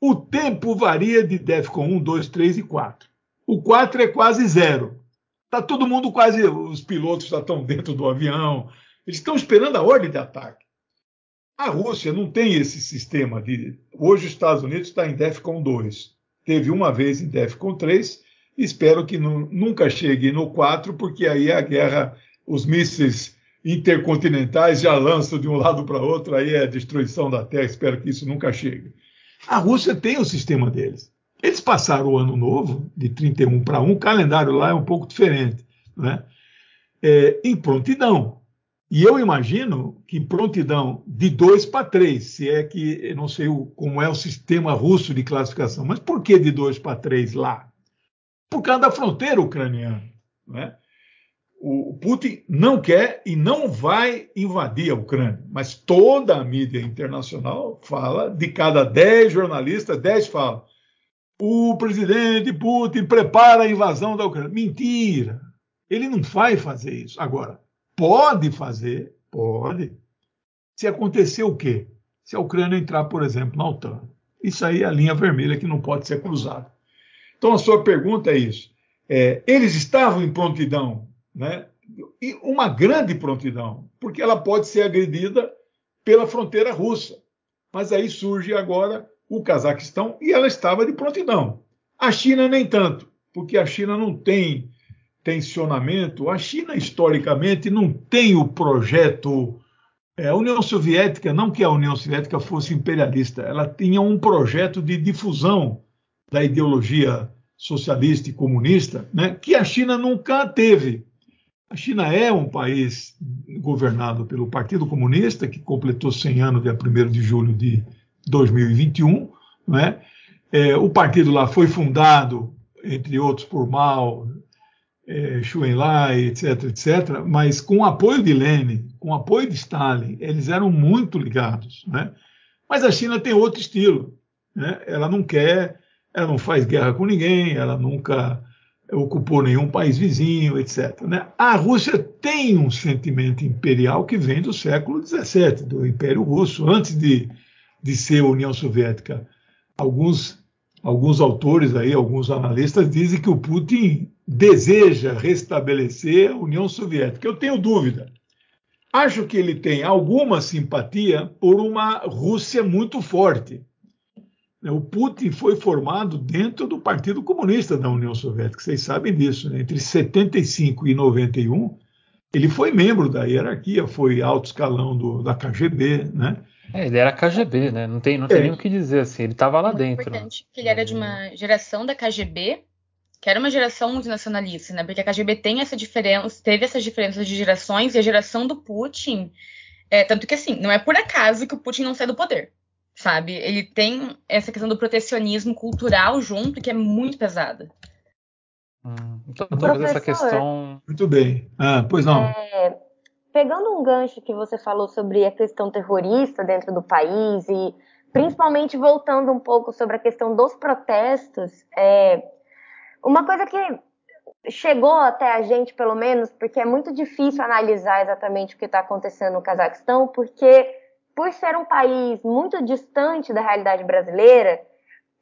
O tempo varia de DEFCON 1, 2, 3 e 4. O 4 é quase zero. Está todo mundo quase. Os pilotos já estão dentro do avião. Eles estão esperando a ordem de ataque. A Rússia não tem esse sistema de. Hoje, os Estados Unidos está em DEFCON 2. Teve uma vez em DEFCON 3. Espero que nunca chegue no 4, porque aí a guerra os mísseis intercontinentais já lançam de um lado para outro, aí é a destruição da Terra. Espero que isso nunca chegue. A Rússia tem o sistema deles. Eles passaram o ano novo, de 31 para 1, o calendário lá é um pouco diferente, né? É, em prontidão. E eu imagino que prontidão de 2 para 3, se é que, eu não sei o, como é o sistema russo de classificação, mas por que de 2 para 3 lá? Por causa da fronteira ucraniana. Né? O Putin não quer e não vai invadir a Ucrânia, mas toda a mídia internacional fala, de cada 10 jornalistas, 10 falam. o presidente Putin prepara a invasão da Ucrânia. Mentira! Ele não vai fazer isso. Agora, pode fazer, pode. Se acontecer o quê? Se a Ucrânia entrar, por exemplo, na OTAN. Isso aí é a linha vermelha que não pode ser cruzada. Então, a sua pergunta é isso. É, eles estavam em prontidão, né? E uma grande prontidão, porque ela pode ser agredida pela fronteira russa. Mas aí surge agora o Cazaquistão e ela estava de prontidão. A China nem tanto, porque a China não tem tensionamento. A China, historicamente, não tem o projeto. É, a União Soviética, não que a União Soviética fosse imperialista, ela tinha um projeto de difusão da ideologia socialista e comunista, né, que a China nunca teve. A China é um país governado pelo Partido Comunista, que completou 100 anos dia 1 de julho de 2021. Né? É, o partido lá foi fundado, entre outros, por Mao, é, Xu Enlai, etc., etc., mas com apoio de Lenin, com apoio de Stalin, eles eram muito ligados. Né? Mas a China tem outro estilo. Né? Ela não quer, ela não faz guerra com ninguém, ela nunca ocupou nenhum país vizinho, etc. Né? A Rússia tem um sentimento imperial que vem do século XVII, do Império Russo, antes de, de ser União Soviética. Alguns, alguns autores aí, alguns analistas dizem que o Putin deseja restabelecer a União Soviética. Eu tenho dúvida. Acho que ele tem alguma simpatia por uma Rússia muito forte o Putin foi formado dentro do Partido Comunista da União Soviética, vocês sabem disso. Né? Entre 75 e 91, ele foi membro da hierarquia, foi alto escalão do, da KGB, né? É, ele era KGB, né? Não tem, não tem é. nem o que dizer assim. Ele estava lá muito dentro. Importante que ele era de uma geração da KGB que era uma geração muito nacionalista, né? Porque a KGB tem essa diferença, teve essas diferenças de gerações e a geração do Putin, é, tanto que assim, não é por acaso que o Putin não sai do poder sabe? Ele tem essa questão do protecionismo cultural junto, que é muito pesada. Hum, então, talvez essa questão. Muito bem. Ah, pois não. É, pegando um gancho que você falou sobre a questão terrorista dentro do país e principalmente voltando um pouco sobre a questão dos protestos, é, uma coisa que chegou até a gente, pelo menos, porque é muito difícil analisar exatamente o que está acontecendo no Cazaquistão, porque por ser um país muito distante da realidade brasileira,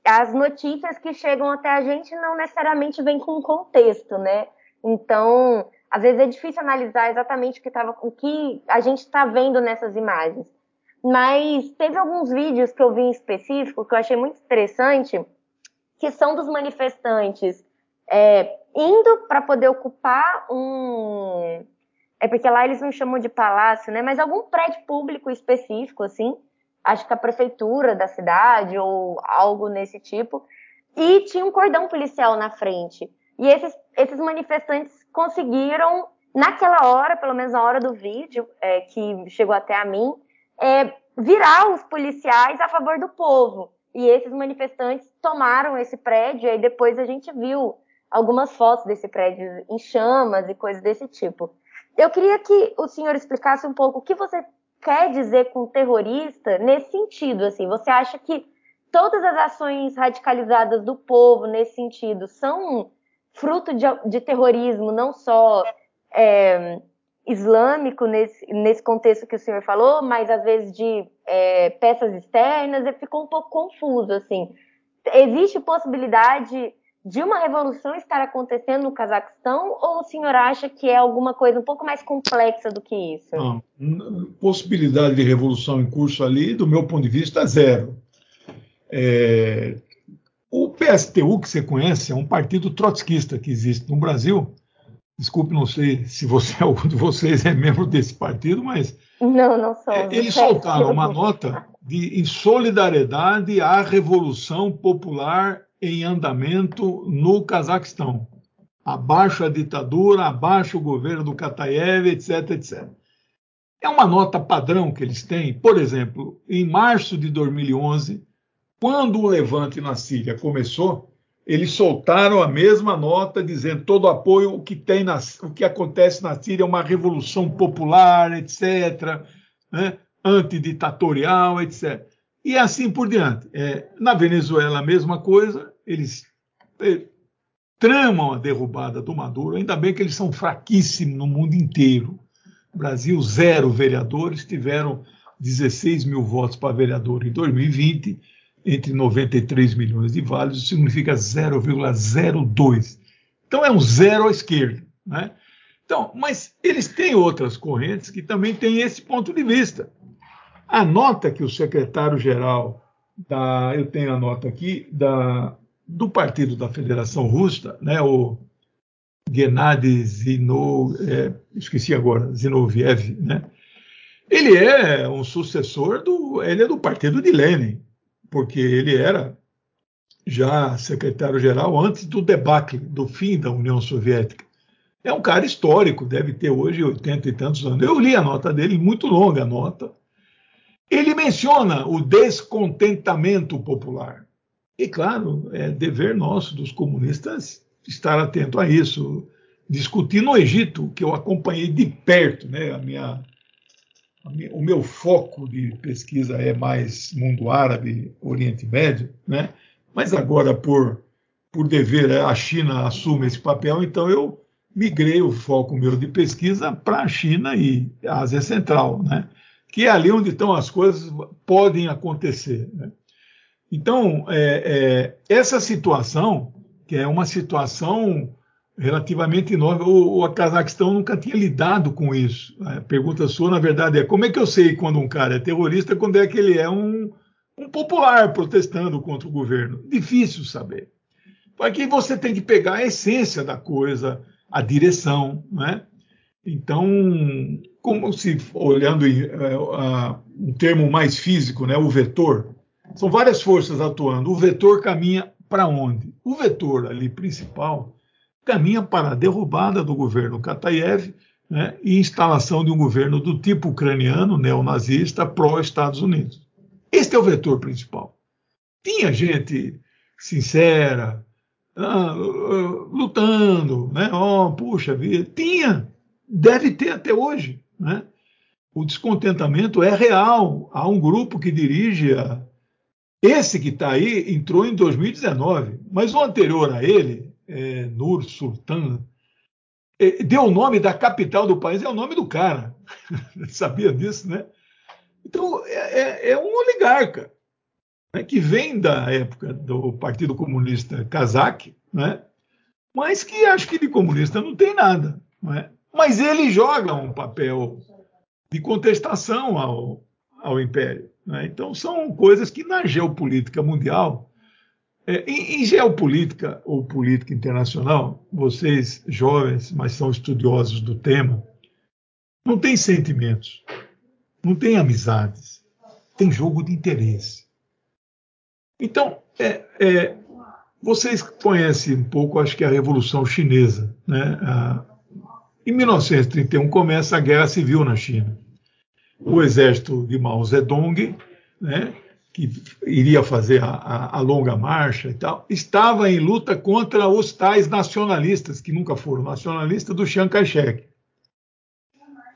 as notícias que chegam até a gente não necessariamente vêm com contexto, né? Então, às vezes é difícil analisar exatamente o que, tava, o que a gente está vendo nessas imagens. Mas teve alguns vídeos que eu vi em específico que eu achei muito interessante, que são dos manifestantes é, indo para poder ocupar um, é porque lá eles não chamam de palácio, né? Mas algum prédio público específico, assim. Acho que a prefeitura da cidade ou algo nesse tipo. E tinha um cordão policial na frente. E esses, esses manifestantes conseguiram, naquela hora, pelo menos na hora do vídeo, é, que chegou até a mim, é, virar os policiais a favor do povo. E esses manifestantes tomaram esse prédio, e aí depois a gente viu algumas fotos desse prédio em chamas e coisas desse tipo. Eu queria que o senhor explicasse um pouco o que você quer dizer com terrorista nesse sentido. Assim, você acha que todas as ações radicalizadas do povo nesse sentido são fruto de, de terrorismo, não só é, islâmico nesse, nesse contexto que o senhor falou, mas às vezes de é, peças externas, ficou um pouco confuso assim. Existe possibilidade de uma revolução estar acontecendo no Cazaquistão ou o senhor acha que é alguma coisa um pouco mais complexa do que isso? Não, possibilidade de revolução em curso ali, do meu ponto de vista, zero. É, o PSTU, que você conhece, é um partido trotskista que existe no Brasil. Desculpe, não sei se você algum de vocês é membro desse partido, mas. Não, não sou. É, eles soltaram uma nota de, em solidariedade à Revolução Popular em andamento no Cazaquistão. Abaixo a ditadura, abaixo o governo do Kataev, etc, etc. É uma nota padrão que eles têm. Por exemplo, em março de 2011, quando o levante na Síria começou, eles soltaram a mesma nota dizendo todo apoio o que tem na, o que acontece na Síria é uma revolução popular, etc, né, antiditatorial, etc. E assim por diante. É, na Venezuela, a mesma coisa. eles eh, tramam a derrubada do Maduro. Ainda bem que eles são fraquíssimos no mundo inteiro. Brasil, zero vereadores, tiveram 16 mil votos para vereador em 2020, entre 93 milhões de válidos, significa 0,02. Então é um zero à esquerda. Né? Então, mas eles têm outras correntes que também têm esse ponto de vista. A nota que o secretário-geral da, eu tenho a nota aqui, da, do Partido da Federação Russa, né, o Gennady Zinov, é, esqueci agora, Zinoviev, né? Ele é um sucessor do, ele é do partido de Lenin, porque ele era já secretário-geral antes do debacle, do fim da União Soviética. É um cara histórico, deve ter hoje 80 e tantos anos. Eu li a nota dele, muito longa a nota. Ele menciona o descontentamento popular. E, claro, é dever nosso, dos comunistas, estar atento a isso. Discutir no Egito, que eu acompanhei de perto, né? a minha, a minha, o meu foco de pesquisa é mais mundo árabe, Oriente Médio, né? mas agora, por, por dever, a China assume esse papel, então eu migrei o foco meu de pesquisa para a China e a Ásia Central, né? Que é ali onde estão as coisas podem acontecer. Né? Então, é, é, essa situação, que é uma situação relativamente nova, o, o Cazaquistão nunca tinha lidado com isso. A pergunta sua, na verdade, é como é que eu sei quando um cara é terrorista, quando é que ele é um, um popular protestando contra o governo? Difícil saber. Porque você tem que pegar a essência da coisa, a direção, né? Então, como se olhando em uh, um termo mais físico, né, o vetor, são várias forças atuando. O vetor caminha para onde? O vetor ali principal caminha para a derrubada do governo Kataev né, e instalação de um governo do tipo ucraniano, neonazista, pró-Estados Unidos. Este é o vetor principal. Tinha gente sincera, ah, lutando, né? Oh, puxa vida, tinha, deve ter até hoje, né? O descontentamento é real. Há um grupo que dirige a... esse que está aí entrou em 2019, mas o anterior a ele, é, Nur Sultan, é, deu o nome da capital do país, é o nome do cara. Sabia disso, né? Então é, é, é um oligarca né, que vem da época do Partido Comunista Kazakh, né, mas que acho que de comunista não tem nada. Né, mas ele joga um papel de contestação ao, ao Império. Né, então são coisas que na geopolítica mundial, é, em, em geopolítica ou política internacional, vocês jovens, mas são estudiosos do tema, não tem sentimentos, não tem amizades, tem jogo de interesse. Então, é, é, vocês conhecem um pouco, acho que a Revolução Chinesa. Né? A, em 1931 começa a Guerra Civil na China. O exército de Mao Zedong, né, que iria fazer a, a, a, longa marcha e tal, estava em luta contra os tais nacionalistas, que nunca foram nacionalistas, do Chiang Kai-shek.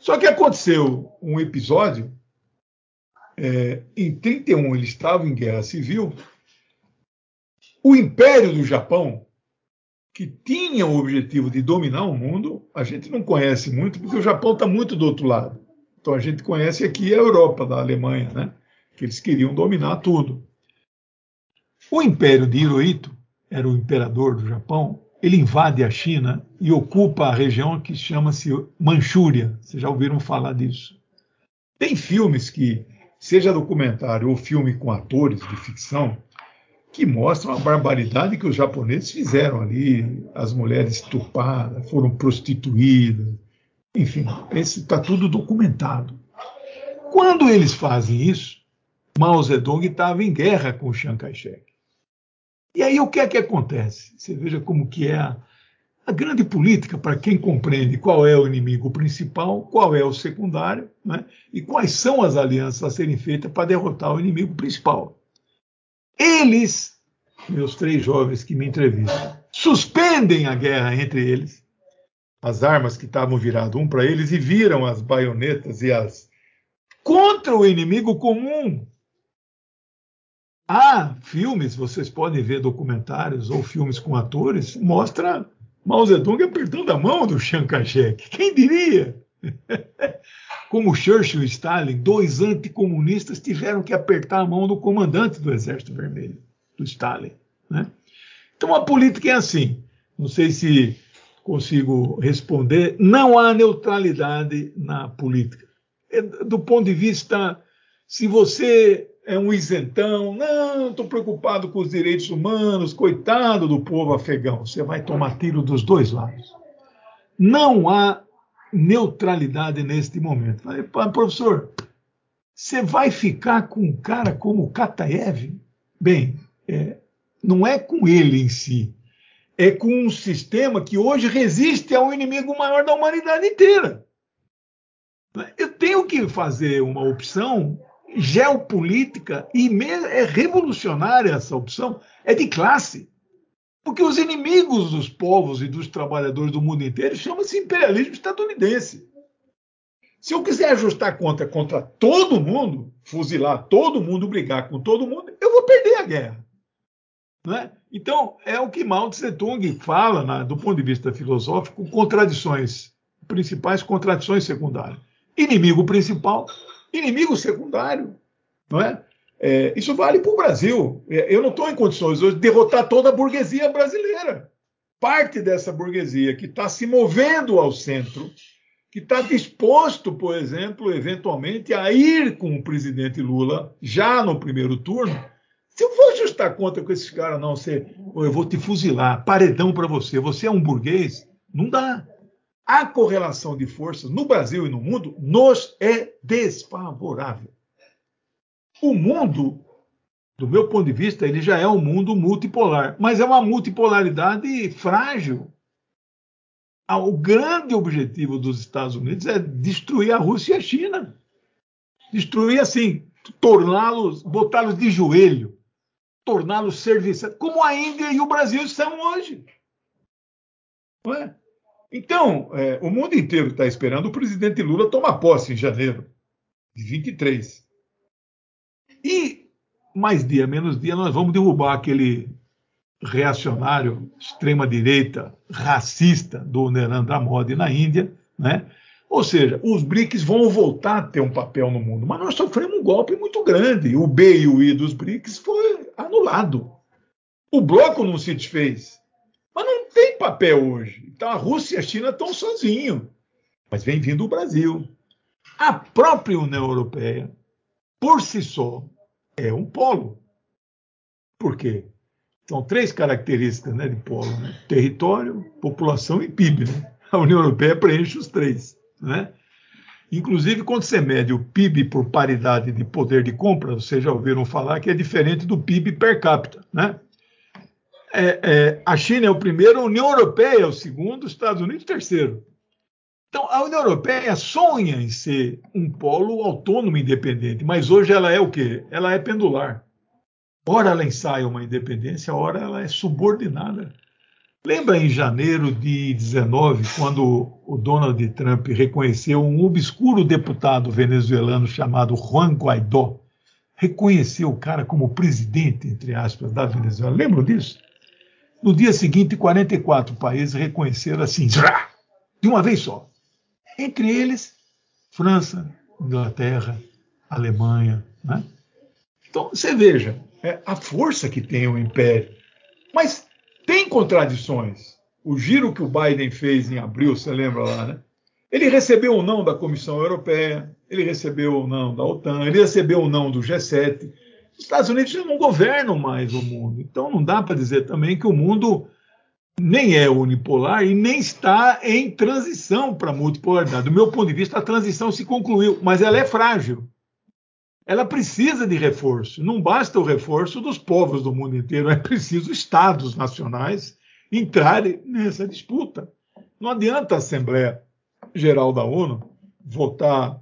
Só que aconteceu um episódio, é, em 31 ele estava em guerra civil, o Império do Japão, que tinha o objetivo de dominar o mundo, a gente não conhece muito, porque o Japão está muito do outro lado. Então a gente conhece aqui a Europa, da Alemanha, né? que eles queriam dominar tudo. O Império de Hirohito, era o imperador do Japão, ele invade a China e ocupa a região que chama-se Manchúria. Vocês já ouviram falar disso? Tem filmes que, seja documentário ou filme com atores de ficção, que mostram a barbaridade que os japoneses fizeram ali. As mulheres estupadas, foram prostituídas, enfim, está tudo documentado. Quando eles fazem isso, Mao Zedong estava em guerra com Chiang Kai-shek. E aí o que é que acontece? Você veja como que é a, a grande política para quem compreende qual é o inimigo principal, qual é o secundário, né? e quais são as alianças a serem feitas para derrotar o inimigo principal. Eles, meus três jovens que me entrevistam, suspendem a guerra entre eles, as armas que estavam viradas um para eles, e viram as baionetas e as. contra o inimigo comum. Há filmes, vocês podem ver documentários ou filmes com atores, mostra Mao Zedong apertando a mão do Chiang Kai-shek. Quem diria? Como Churchill e Stalin, dois anticomunistas tiveram que apertar a mão do comandante do Exército Vermelho, do Stalin. Né? Então a política é assim. Não sei se consigo responder. Não há neutralidade na política. É, do ponto de vista, se você é um isentão, não, estou preocupado com os direitos humanos, coitado do povo afegão. Você vai tomar tiro dos dois lados. Não há neutralidade neste momento. Falei, professor, você vai ficar com um cara como Kataev? Bem, é, não é com ele em si, é com um sistema que hoje resiste ao inimigo maior da humanidade inteira. Eu tenho que fazer uma opção geopolítica e é revolucionária essa opção, é de classe. Porque os inimigos dos povos e dos trabalhadores do mundo inteiro chamam-se imperialismo estadunidense. Se eu quiser ajustar conta contra todo mundo, fuzilar todo mundo, brigar com todo mundo, eu vou perder a guerra. Né? Então, é o que Mao Tse Tung fala, do ponto de vista filosófico, contradições principais, contradições secundárias. Inimigo principal, inimigo secundário. Não é? É isso vale para o Brasil. É, eu não estou em condições hoje de derrotar toda a burguesia brasileira. Parte dessa burguesia que está se movendo ao centro, que está disposto, por exemplo, eventualmente, a ir com o presidente Lula já no primeiro turno. Se eu for ajustar conta com esses caras, não, você, eu vou te fuzilar, paredão para você, você é um burguês, não dá a correlação de forças no Brasil e no mundo nos é desfavorável. O mundo, do meu ponto de vista, ele já é um mundo multipolar, mas é uma multipolaridade frágil. Ah, o grande objetivo dos Estados Unidos é destruir a Rússia e a China. Destruir assim, torná-los, botá-los de joelho, torná-los serviçais, como a Índia e o Brasil são hoje. É? Então, é, o mundo inteiro está esperando o presidente Lula tomar posse em janeiro de 23. E mais dia, menos dia, nós vamos derrubar aquele reacionário, extrema-direita, racista do Narendra Modi na Índia, né? Ou seja, os BRICS vão voltar a ter um papel no mundo, mas nós sofremos um golpe muito grande. O B e o I dos BRICS foi anulado. O bloco não se desfez. Mas não tem papel hoje. Então a Rússia e a China estão sozinhos. Mas vem vindo o Brasil. A própria União Europeia, por si só, é um polo. Por quê? São três características né, de polo: né? território, população e PIB. Né? A União Europeia preenche os três. Né? Inclusive, quando você mede o PIB por paridade de poder de compra, vocês já ouviram falar que é diferente do PIB per capita. Né? é, é, a China é o primeiro, a União Europeia é o segundo, os Estados Unidos o terceiro. Então, a União Europeia sonha em ser um polo autônomo e independente, mas hoje ela é o quê? Ela é pendular. Ora ela ensaia uma independência, ora ela é subordinada. Lembra em janeiro de 19, quando o Donald Trump reconheceu um obscuro deputado venezuelano chamado Juan Guaidó? Reconheceu o cara como presidente, entre aspas, da Venezuela. Lembram disso? No dia seguinte, 44 países reconheceram assim, de uma vez só. Entre eles, França, Inglaterra, Alemanha. Né? Então, você veja é, a força que tem o império. Mas tem contradições. O giro que o Biden fez em abril, você lembra lá, né? Ele recebeu o não da Comissão Europeia, ele recebeu o não da OTAN, ele recebeu o não do G7, os Estados Unidos não governam mais o mundo. Então não dá para dizer também que o mundo nem é unipolar e nem está em transição para multipolaridade. Do meu ponto de vista, a transição se concluiu, mas ela é frágil. Ela precisa de reforço. Não basta o reforço dos povos do mundo inteiro, é preciso estados nacionais entrarem nessa disputa. Não adianta a Assembleia Geral da ONU votar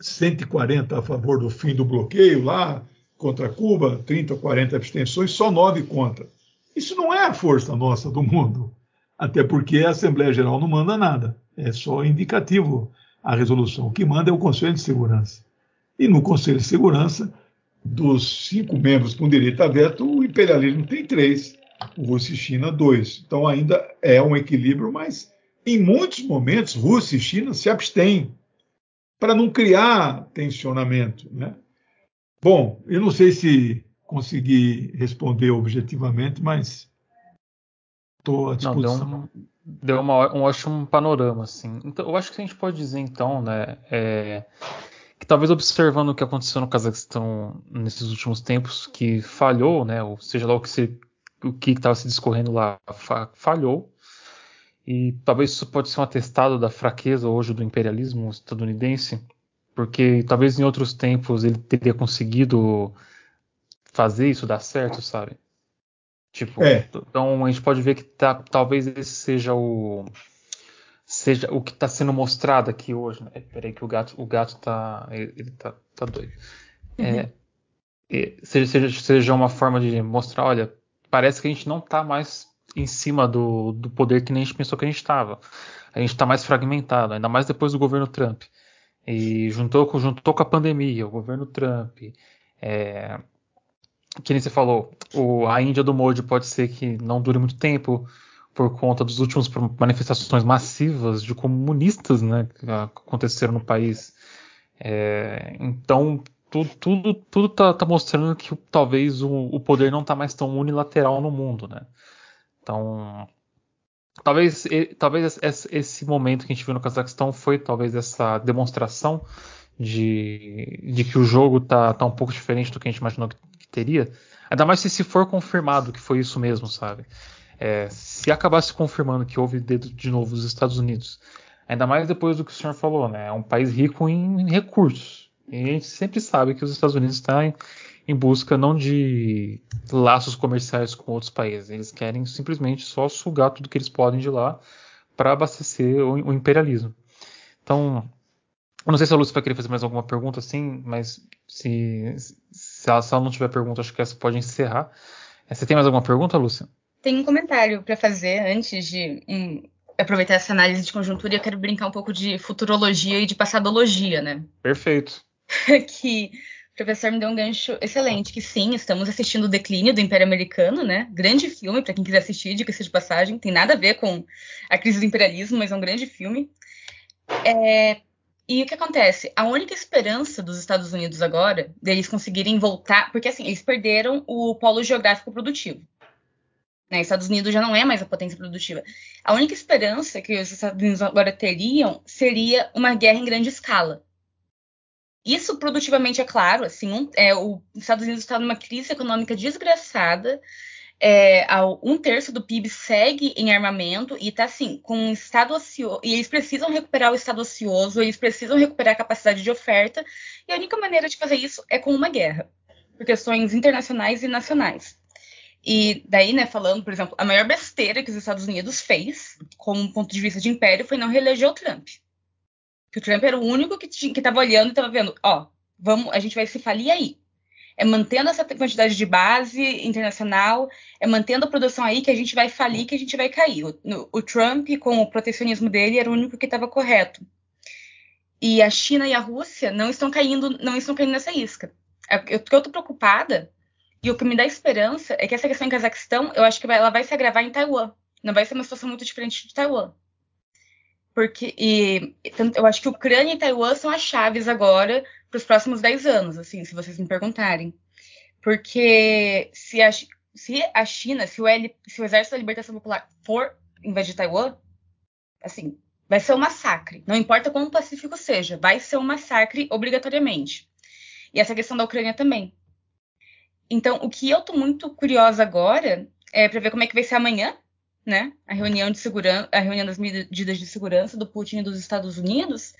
140 a favor do fim do bloqueio lá, contra Cuba, 30 ou 40 abstenções, só nove contra. Isso não é a força nossa do mundo, até porque a Assembleia Geral não manda nada, é só indicativo a resolução. O que manda é o Conselho de Segurança. E no Conselho de Segurança, dos cinco membros com direito a veto, o imperialismo tem três, Rússia e China dois. Então ainda é um equilíbrio, mas em muitos momentos Rússia e China se abstêm para não criar tensionamento. Né? Bom, eu não sei se consegui responder objetivamente, mas estou à disposição. Não, deu um, deu uma, um ótimo panorama, assim. Então, eu acho que a gente pode dizer, então, né, é, que talvez observando o que aconteceu no Cazaquistão nesses últimos tempos, que falhou, né, ou seja lá o que se, o que estava se discorrendo lá falhou, e talvez isso pode ser um atestado da fraqueza hoje do imperialismo estadunidense, porque talvez em outros tempos ele teria conseguido fazer isso dar certo, sabe? Tipo, é. então a gente pode ver que tá, talvez esse seja o seja o que está sendo mostrado aqui hoje. Né? Peraí que o gato o gato tá ele tá, tá doido. É, uhum. seja, seja, seja uma forma de mostrar, olha, parece que a gente não está mais em cima do, do poder que nem a gente pensou que a gente estava. A gente está mais fragmentado, ainda mais depois do governo Trump. E juntou, juntou com a pandemia, o governo Trump, é, que nem você falou, o, a Índia do Modi pode ser que não dure muito tempo por conta dos últimos manifestações massivas de comunistas né, que aconteceram no país. É, então, tudo, tudo, tudo tá, tá, mostrando que talvez o, o poder não está mais tão unilateral no mundo. Né? Então, talvez, talvez esse momento que a gente viu no Cazaquistão foi talvez essa demonstração de, de que o jogo tá, tá um pouco diferente do que a gente imaginou que teria. Ainda mais se, se for confirmado que foi isso mesmo, sabe? É, se acabasse confirmando que houve dedo de novo dos Estados Unidos, ainda mais depois do que o senhor falou, né? É um país rico em recursos. E a gente sempre sabe que os Estados Unidos estão em, em busca não de laços comerciais com outros países, eles querem simplesmente só sugar tudo que eles podem de lá para abastecer o, o imperialismo. Então, eu não sei se a Lúcia vai querer fazer mais alguma pergunta, assim, mas se, ela, se ela não tiver pergunta, acho que essa pode encerrar. É, você tem mais alguma pergunta, Lúcia? Tem um comentário para fazer antes de um, aproveitar essa análise de conjuntura e eu quero brincar um pouco de futurologia e de passadologia, né? Perfeito. que o professor me deu um gancho excelente, que sim, estamos assistindo o declínio do Império Americano, né? Grande filme, para quem quiser assistir, diga-se de passagem, tem nada a ver com a crise do imperialismo, mas é um grande filme. É, e o que acontece? A única esperança dos Estados Unidos agora, deles conseguirem voltar, porque assim, eles perderam o polo geográfico produtivo. Né? Estados Unidos já não é mais a potência produtiva. A única esperança que os Estados Unidos agora teriam seria uma guerra em grande escala. Isso produtivamente é claro, assim, um, é, os Estados Unidos está numa crise econômica desgraçada, é, um terço do PIB segue em armamento e está assim, com um estado ocioso, e eles precisam recuperar o estado ocioso, eles precisam recuperar a capacidade de oferta, e a única maneira de fazer isso é com uma guerra, por questões internacionais e nacionais. E daí, né, falando, por exemplo, a maior besteira que os Estados Unidos fez, como ponto de vista de império, foi não reeleger o Trump. Que o Trump era o único que estava olhando e estava vendo, ó, vamos, a gente vai se falir aí é mantendo essa quantidade de base internacional, é mantendo a produção aí que a gente vai falir, que a gente vai cair. O, o Trump, com o protecionismo dele, era o único que estava correto. E a China e a Rússia não estão caindo, não estão caindo nessa isca. É, eu estou preocupada e o que me dá esperança é que essa questão em Cazaquistão, eu acho que ela vai se agravar em Taiwan. Não vai ser uma situação muito diferente de Taiwan. Porque e, eu acho que Ucrânia e Taiwan são as chaves agora para os próximos 10 anos, assim, se vocês me perguntarem. Porque se a, se a China, se o, L, se o Exército da Libertação Popular for invadir Taiwan, assim, vai ser um massacre. Não importa quão pacífico seja, vai ser um massacre obrigatoriamente. E essa questão da Ucrânia também. Então, o que eu tô muito curiosa agora é para ver como é que vai ser amanhã, né? A reunião de segurança, a reunião das medidas de segurança do Putin e dos Estados Unidos,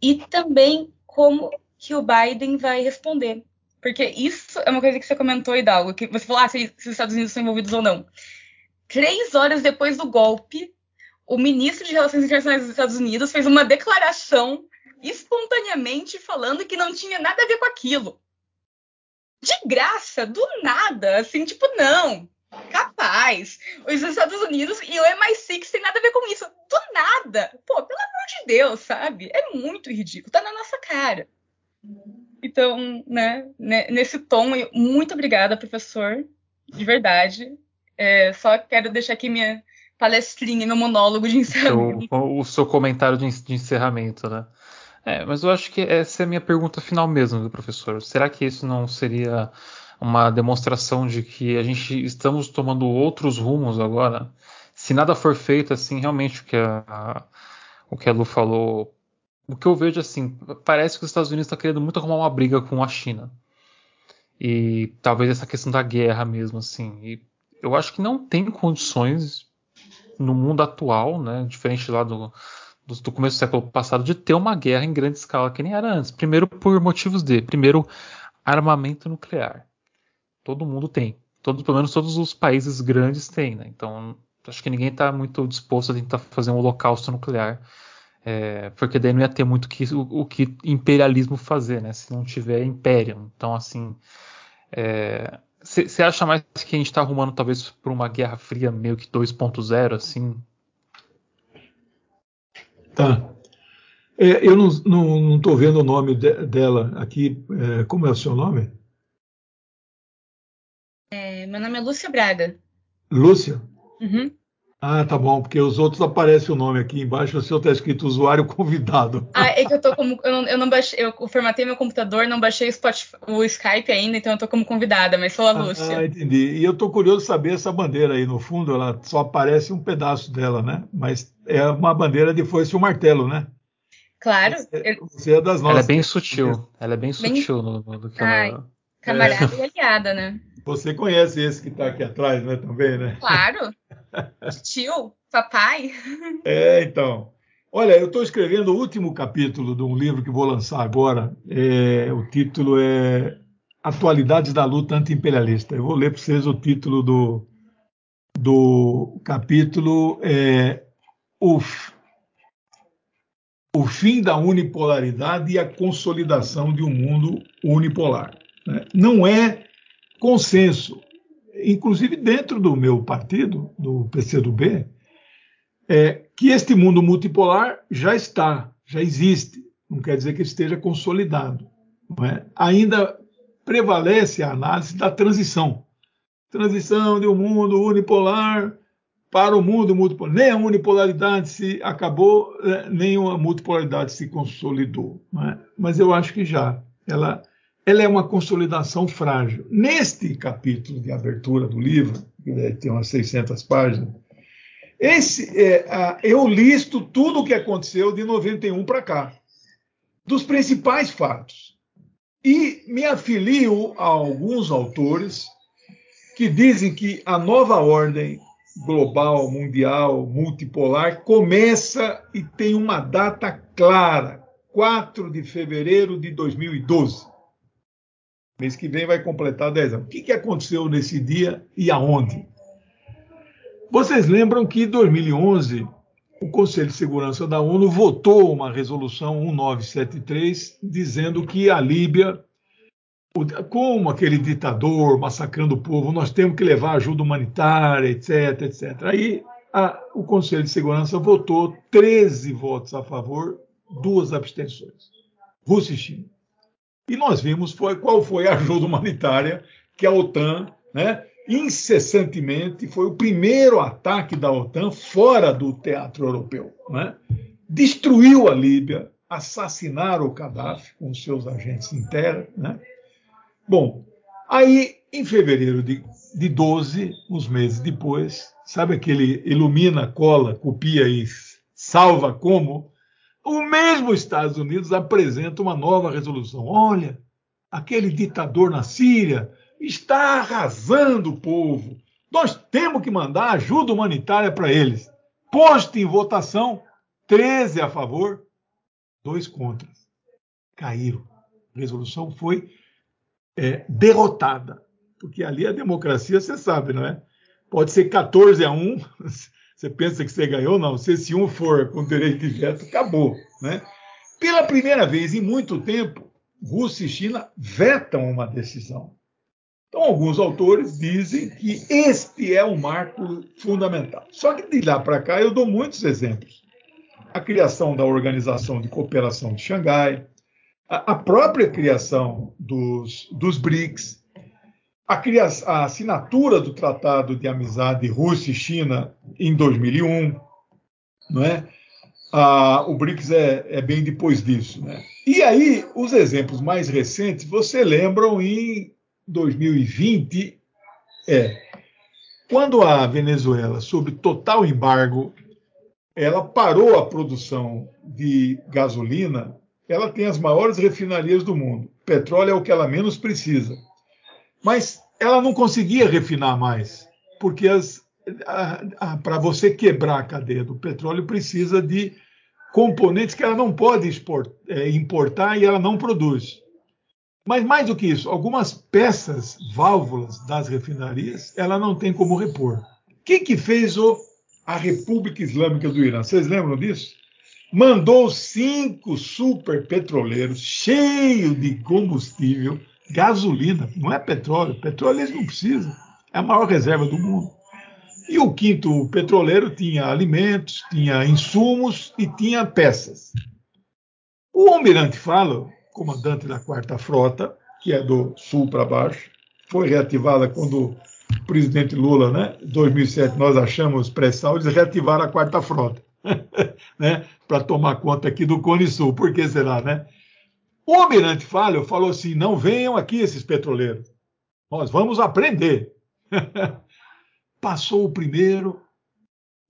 e também como que o Biden vai responder. Porque isso é uma coisa que você comentou, Hidalgo, que você falou ah, se, se os Estados Unidos estão envolvidos ou não. Três horas depois do golpe, o ministro de Relações Internacionais dos Estados Unidos fez uma declaração espontaneamente falando que não tinha nada a ver com aquilo. De graça, do nada, assim, tipo, não, capaz. Os Estados Unidos e o MI6 tem nada a ver com isso. Do nada. Pô, pelo amor de Deus, sabe? É muito ridículo. Tá na nossa cara. Então, Então, né, nesse tom, muito obrigada, professor, de verdade. É, só quero deixar aqui minha palestrinha, meu monólogo de encerramento. O, o seu comentário de, encerramento, né? É, mas eu acho que essa é a minha pergunta final mesmo, professor. Será que isso não seria uma demonstração de que a gente estamos tomando outros rumos agora? Se nada for feito, assim, realmente o que a, o que a Lu falou, o que eu vejo assim, parece que os Estados Unidos estão querendo muito arrumar uma briga com a China. E talvez essa questão da guerra mesmo, assim. E eu acho que não tem condições no mundo atual, né, diferente lá do, do, do, começo do século passado, de ter uma guerra em grande escala que nem era antes. Primeiro por motivos de, primeiro, armamento nuclear. Todo mundo tem. Todos, pelo menos todos os países grandes têm, né? Então, acho que ninguém está muito disposto a tentar fazer um holocausto nuclear. É, porque daí não ia ter muito que, o, o, que imperialismo fazer, né? Se não tiver império. Então, assim, é, você acha mais que a gente está arrumando talvez para uma guerra fria meio que 2.0, assim? Tá. É, eu não estou vendo o nome de, dela aqui. É, como é o seu nome? É, meu nome é Lúcia Braga. Lúcia? Uhum. Ah, tá bom, porque os outros aparecem o nome aqui embaixo, o seu está escrito usuário convidado. Ah, é que eu tô como. Eu não, eu não baixei, eu formatei meu computador, não baixei o, Spotify, o Skype ainda, então eu tô como convidada, mas sou a Lúcia. Ah, entendi. E eu tô curioso de saber essa bandeira aí, no fundo, ela só aparece um pedaço dela, né? Mas é uma bandeira de foice e um martelo, né? Claro. Você, você é das nossas. Ela é bem sutil. Ela é bem sutil bem... no, no, do que Ai, ela. Camarada é. e aliada, né? Você conhece esse que está aqui atrás, né? Também, né? Claro. Tio. Papai? É, então. Olha, eu estou escrevendo o último capítulo de um livro que vou lançar agora. É, o título é Atualidades da Luta Anti-Imperialista. Eu vou ler para vocês o título do, do capítulo. É, o, o fim da unipolaridade e a consolidação de um mundo unipolar. Né? Não é consenso, inclusive dentro do meu partido, do PCdoB, é que este mundo multipolar já está, já existe. Não quer dizer que esteja consolidado. É? Ainda prevalece a análise da transição. Transição de um mundo unipolar para o mundo multipolar. Nem a unipolaridade se acabou, é, nem a multipolaridade se consolidou. É? Mas eu acho que já. Ela, ela é uma consolidação frágil. Neste capítulo de abertura do livro, que tem umas 600 páginas, esse, é, a, eu listo tudo o que aconteceu de 91 para cá, dos principais fatos. E me afilio a alguns autores que dizem que a nova ordem global, mundial, multipolar começa e tem uma data clara, 4 de fevereiro de 2012. Mês que vem vai completar 10 anos. O que, que aconteceu nesse dia e aonde? Vocês lembram que em 2011 o Conselho de Segurança da ONU votou uma resolução 1973 dizendo que a Líbia, como aquele ditador massacrando o povo, nós temos que levar ajuda humanitária, etc, etc. Aí a, o Conselho de Segurança votou 13 votos a favor, duas abstenções. Rússia e China. E nós vimos foi, qual foi a ajuda humanitária que a OTAN né, incessantemente, foi o primeiro ataque da OTAN fora do teatro europeu. Né? Destruiu a Líbia, assassinaram o Gaddafi com seus agentes em terra. Né? Bom, aí em fevereiro de, de 12, uns meses depois, sabe aquele ilumina, cola, copia e salva como? O mesmo Estados Unidos apresenta uma nova resolução. Olha, aquele ditador na Síria está arrasando o povo. Nós temos que mandar ajuda humanitária para eles. Poste em votação, 13 a favor, dois contra. Caíram. A resolução foi é, derrotada. Porque ali a democracia, você sabe, não é? Pode ser 14 a 1, você pensa que você ganhou, não. Se esse um for com direito de veto, acabou. Né? Pela primeira vez em muito tempo, Rússia e China vetam uma decisão. Então, alguns autores dizem que este é um marco fundamental. Só que de lá para cá eu dou muitos exemplos. A criação da Organização de Cooperação de Xangai, a, própria criação dos, dos BRICS, a, a assinatura do Tratado de Amizade Rússia e China em 2001, não é? Ah, o BRICS é, é, bem depois disso. Né? E aí, os exemplos mais recentes, você lembram em 2020, é, quando a Venezuela, sob total embargo, ela parou a produção de gasolina, ela tem as maiores refinarias do mundo. Petróleo é o que ela menos precisa. Mas ela não conseguia refinar mais, porque para você quebrar a cadeia do petróleo precisa de componentes que ela não pode export, é, importar e ela não produz. Mas mais do que isso, algumas peças, válvulas das refinarias, ela não tem como repor. Quem que fez o, a República Islâmica do Irã? Vocês lembram disso? Mandou cinco super petroleiros cheios de combustível, gasolina, não é petróleo. Petróleo eles não precisam. É a maior reserva do mundo. E o quinto petroleiro tinha alimentos, tinha insumos e tinha peças. O almirante Falo, comandante da quarta frota, que é do sul para baixo, foi reativada quando o presidente Lula, né, 2007, nós achamos pré-sal, eles reativaram a quarta frota, né, para tomar conta aqui do Cone Sul. Por que será, né? O almirante Falo falou assim: não venham aqui esses petroleiros, nós vamos aprender. Passou o primeiro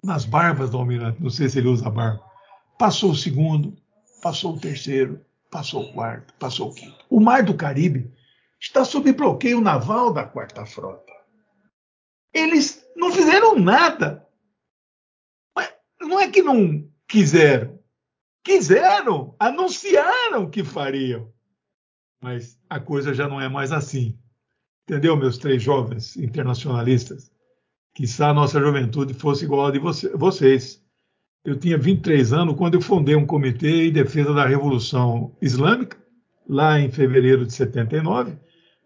nas barbas do almirante, não sei se ele usa barba. Passou o segundo, passou o terceiro, passou o quarto, passou o quinto. O Mar do Caribe está sob bloqueio naval da quarta frota. Eles não fizeram nada. Não é que não quiseram. Quiseram, anunciaram que fariam. Mas a coisa já não é mais assim. Entendeu, meus três jovens internacionalistas? que a nossa juventude fosse igual a de vocês. Eu tinha 23 anos quando eu fundei um comitê em defesa da Revolução Islâmica, lá em fevereiro de 79,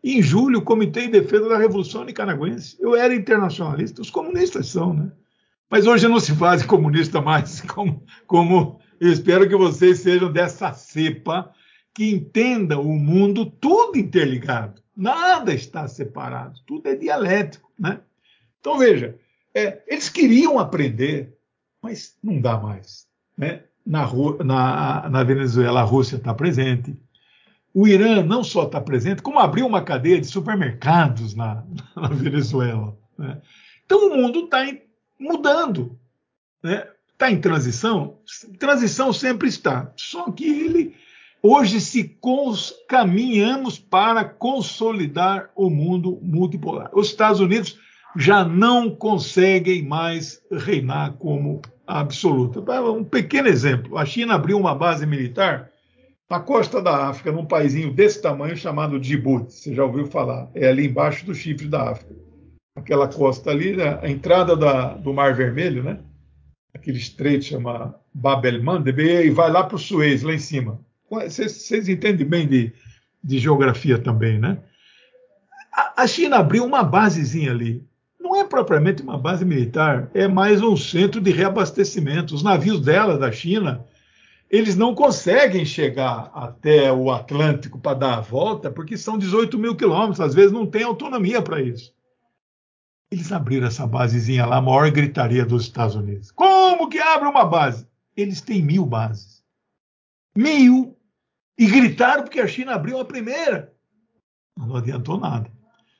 e em julho o comitê em defesa da Revolução Nicaragüense. Eu era internacionalista, os comunistas são, né? Mas hoje não se faz comunista mais, como, como eu espero que vocês sejam dessa cepa que entenda o mundo tudo interligado. Nada está separado, tudo é dialético, né? Então, veja, é, eles queriam aprender, mas não dá mais. Né? Na, na, na Venezuela, a Rússia está presente. O Irã não só está presente, como abriu uma cadeia de supermercados na, na Venezuela. Né? Então, o mundo está mudando. Né? Tá em transição? Transição sempre está. Só que ele. Hoje se cons, caminhamos para consolidar o mundo multipolar. Os Estados Unidos já não conseguem mais reinar como absoluta. Um pequeno exemplo: a China abriu uma base militar na costa da África, num paísinho desse tamanho chamado Djibouti. Você já ouviu falar? É ali embaixo do chifre da África. Aquela costa ali, né? a entrada da, do Mar Vermelho, né? Aquele estreito chama Bab e vai lá para o Suez, lá em cima. Vocês entendem bem de, de geografia também, né? A, a China abriu uma basezinha ali não é propriamente uma base militar, é mais um centro de reabastecimento. Os navios dela, da China, eles não conseguem chegar até o Atlântico para dar a volta, porque são 18 mil quilômetros, às vezes não tem autonomia para isso. Eles abriram essa basezinha lá, a maior gritaria dos Estados Unidos. Como que abre uma base? Eles têm mil bases. Mil! E gritaram porque a China abriu a primeira. Não adiantou nada.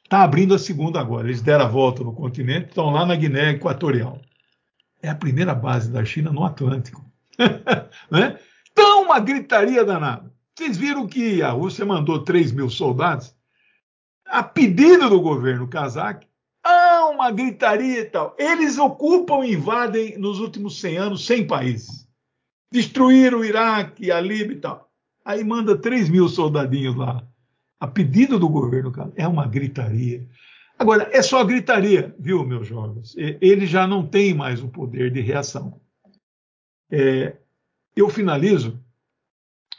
Está abrindo a segunda agora. Eles deram a volta no continente, estão lá na Guiné Equatorial. É a primeira base da China no Atlântico. né? Então, uma gritaria danada. Vocês viram que a Rússia mandou 3 mil soldados a pedido do governo cazaque. Ah, uma gritaria e tal. Eles ocupam e invadem nos últimos 100 anos 100 países. Destruíram o Iraque, a Líbia e tal. Aí manda 3 mil soldadinhos lá a pedido do governo, cara, é uma gritaria. Agora, é só gritaria, viu, meus jovens? Ele já não tem mais o poder de reação. É, eu finalizo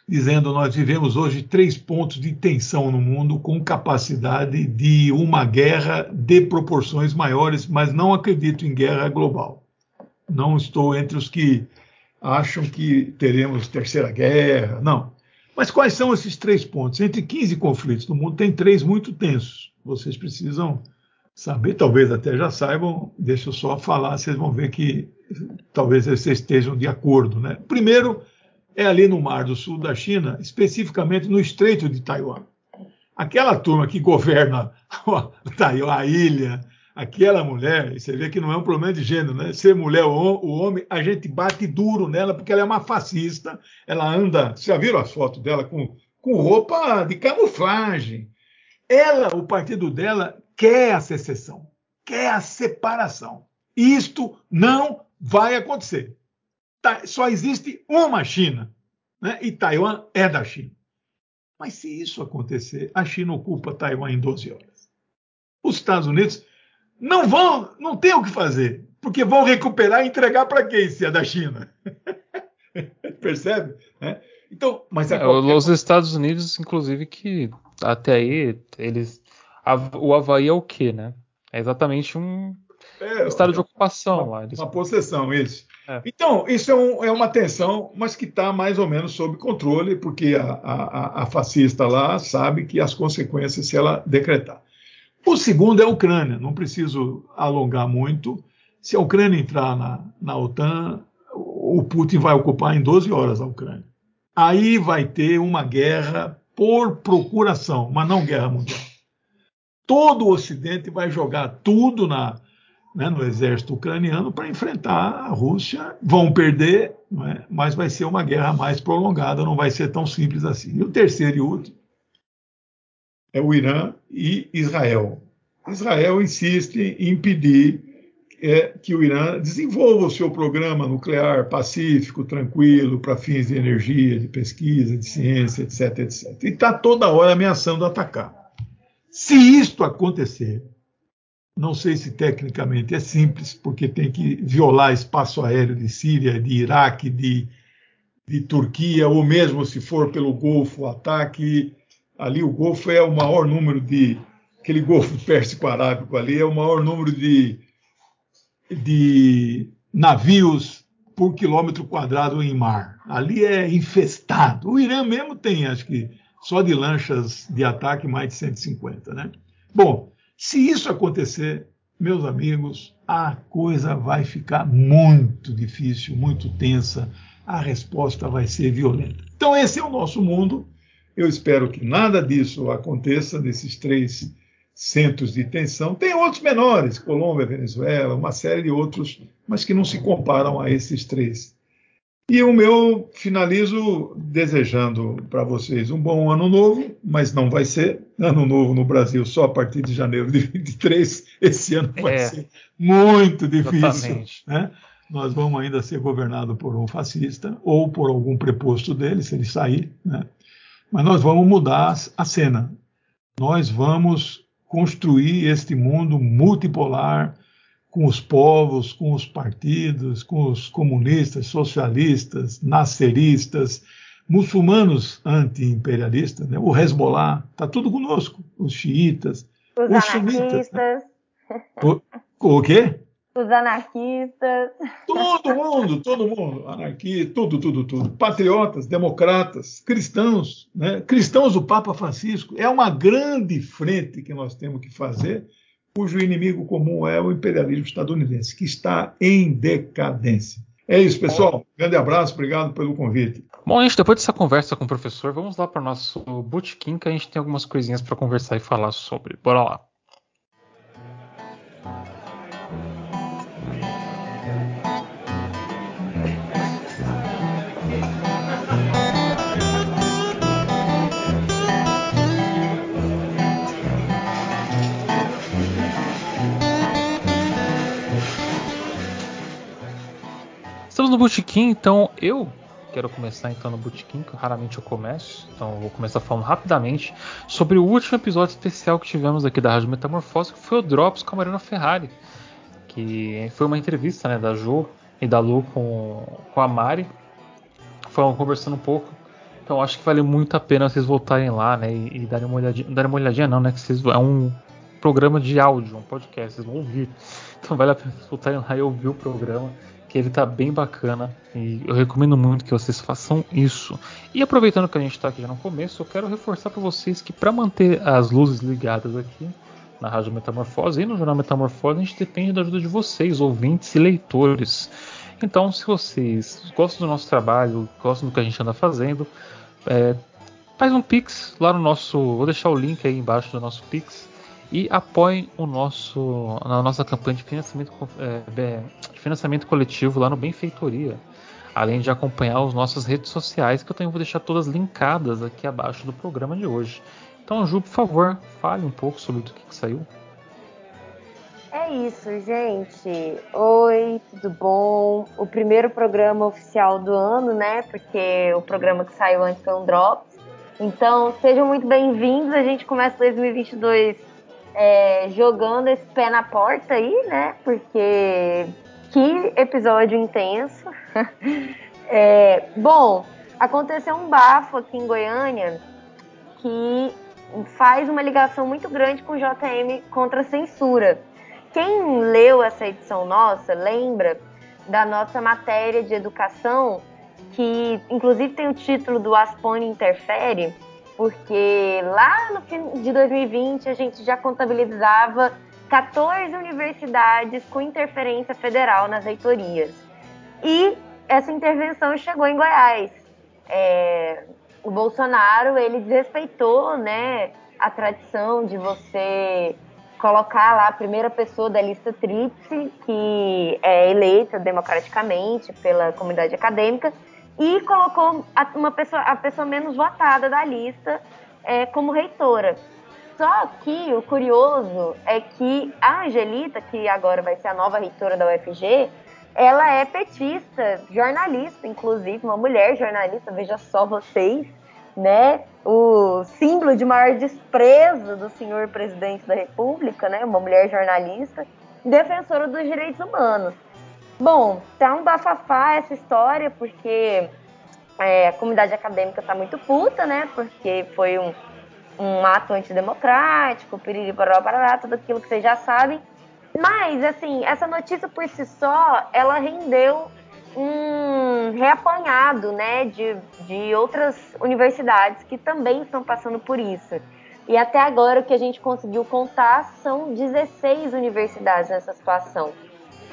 dizendo: nós vivemos hoje três pontos de tensão no mundo com capacidade de uma guerra de proporções maiores, mas não acredito em guerra global. Não estou entre os que acham que teremos terceira guerra, não. Mas quais são esses três pontos? Entre 15 conflitos no mundo, tem três muito tensos. Vocês precisam saber, talvez até já saibam, deixa eu só falar, vocês vão ver que talvez vocês estejam de acordo. Né? Primeiro é ali no Mar do Sul da China, especificamente no Estreito de Taiwan. Aquela turma que governa a ilha, aquela mulher, você vê que não é um problema de gênero, né? Ser mulher ou homem, a gente bate duro nela porque ela é uma fascista. Ela anda, vocês já viram as fotos dela com, com roupa de camuflagem. Ela, o partido dela, quer a secessão, quer a separação. Isto não vai acontecer. Só existe uma China, né? e Taiwan é da China. Mas se isso acontecer, a China ocupa Taiwan em 12 horas. Os Estados Unidos não vão, não tem o que fazer, porque vão recuperar e entregar para quem se é da China. Percebe? É. Então, mas é, qualquer... os Estados Unidos, inclusive, que até aí eles, o Havaí é o quê, né? É exatamente um é, estado de ocupação uma, lá. Eles... Uma possessão, isso. É. Então, isso é, um, é, uma tensão, mas que está mais ou menos sob controle, porque a, a, a fascista lá sabe que as consequências se ela decretar. O segundo é a Ucrânia, não preciso alongar muito. Se a Ucrânia entrar na, na OTAN, o Putin vai ocupar em 12 horas a Ucrânia. Aí vai ter uma guerra por procuração, mas não guerra mundial. Todo o Ocidente vai jogar tudo na, né, no exército ucraniano para enfrentar a Rússia. Vão perder, é? mas vai ser uma guerra mais prolongada, não vai ser tão simples assim. E o terceiro e último é o Irã e Israel. Israel insiste em impedir é, que o Irã desenvolva o seu programa nuclear pacífico, tranquilo, para fins de energia, de pesquisa, de ciência, etc. etc. E está toda hora ameaçando atacar. Se isto acontecer, não sei se tecnicamente é simples, porque tem que violar espaço aéreo de Síria, de Iraque, de, de Turquia, ou mesmo se for pelo Golfo, ataque ali o Golfo é o maior número de aquele Golfo Pérsico Arábico ali é o maior número de, de navios por quilômetro quadrado em mar. Ali é infestado. O Irã mesmo tem, acho que só de lanchas de ataque mais de 150, né? Bom, se isso acontecer, meus amigos, a coisa vai ficar muito difícil, muito tensa. A resposta vai ser violenta. Então esse é o nosso mundo eu espero que nada disso aconteça nesses três centros de tensão. Tem outros menores, Colômbia, Venezuela, uma série de outros, mas que não se comparam a esses três. E o meu finalizo desejando para vocês um bom ano novo, mas não vai ser ano novo no Brasil só a partir de janeiro de 23. Esse ano vai é, ser muito difícil. Né? Nós vamos ainda ser governados por um fascista ou por algum preposto dele, se ele sair. Né? Mas nós vamos mudar a cena. Nós vamos construir este mundo multipolar com os povos, com os partidos, com os comunistas, socialistas, nasceristas, muçulmanos anti-imperialistas, né? o Hezbollah, está tudo conosco, os xiitas, os, os sunitas. Né? O, o quê? Os anarquistas. Todo mundo, todo mundo. Anarquia, tudo, tudo, tudo. Patriotas, democratas, cristãos, né? cristãos do Papa Francisco. É uma grande frente que nós temos que fazer, cujo inimigo comum é o imperialismo estadunidense, que está em decadência. É isso, pessoal. Grande abraço, obrigado pelo convite. Bom, gente, depois dessa conversa com o professor, vamos lá para o nosso botequim, que a gente tem algumas coisinhas para conversar e falar sobre. Bora lá. Botequim, então eu quero começar então no Botequim, que raramente eu começo, então eu vou começar falando rapidamente sobre o último episódio especial que tivemos aqui da Rádio Metamorfose, que foi o Drops com a Mariana Ferrari, que foi uma entrevista né, da Jo e da Lu com, com a Mari, foram conversando um pouco, então acho que vale muito a pena vocês voltarem lá né, e, e darem uma olhadinha, darem uma olhadinha não, né, que vocês, é um programa de áudio, um podcast, vocês vão ouvir, então vale a pena vocês voltarem lá e ouvir o programa, que ele tá bem bacana e eu recomendo muito que vocês façam isso. E aproveitando que a gente está aqui já no começo, eu quero reforçar para vocês que para manter as luzes ligadas aqui na Rádio Metamorfose e no Jornal Metamorfose, a gente depende da ajuda de vocês, ouvintes e leitores. Então, se vocês gostam do nosso trabalho, gostam do que a gente anda fazendo, é, faz um Pix lá no nosso. Vou deixar o link aí embaixo do nosso Pix e apoiem o nosso, na nossa campanha de financiamento, é, de financiamento coletivo lá no Benfeitoria. Além de acompanhar as nossas redes sociais, que eu também vou deixar todas linkadas aqui abaixo do programa de hoje. Então, Ju, por favor, fale um pouco sobre o que, que saiu. É isso, gente. Oi, tudo bom? O primeiro programa oficial do ano, né? Porque o programa que saiu antes foi um Drops. Então, sejam muito bem-vindos. A gente começa 2022 é, jogando esse pé na porta aí, né? Porque que episódio intenso. é, bom, aconteceu um bafo aqui em Goiânia que faz uma ligação muito grande com o JM contra a censura. Quem leu essa edição nossa lembra da nossa matéria de educação, que inclusive tem o título do Aspone Interfere, porque lá no fim de 2020 a gente já contabilizava 14 universidades com interferência federal nas reitorias. E essa intervenção chegou em Goiás. É, o Bolsonaro ele desrespeitou, né, a tradição de você colocar lá a primeira pessoa da lista tríplice, que é eleita democraticamente pela comunidade acadêmica, e colocou uma pessoa, a pessoa menos votada da lista é, como reitora. Só que o curioso é que a Angelita, que agora vai ser a nova reitora da UFG, ela é petista, jornalista, inclusive, uma mulher jornalista, veja só vocês, né? O símbolo de maior desprezo do senhor presidente da República, né? Uma mulher jornalista, defensora dos direitos humanos. Bom, tá um bafafá essa história, porque é, a comunidade acadêmica tá muito puta, né? Porque foi um, um ato antidemocrático, piriri, parará, parará, tudo aquilo que vocês já sabem. Mas, assim, essa notícia por si só, ela rendeu um reapanhado, né, de, de outras universidades que também estão passando por isso. E até agora o que a gente conseguiu contar são 16 universidades nessa situação.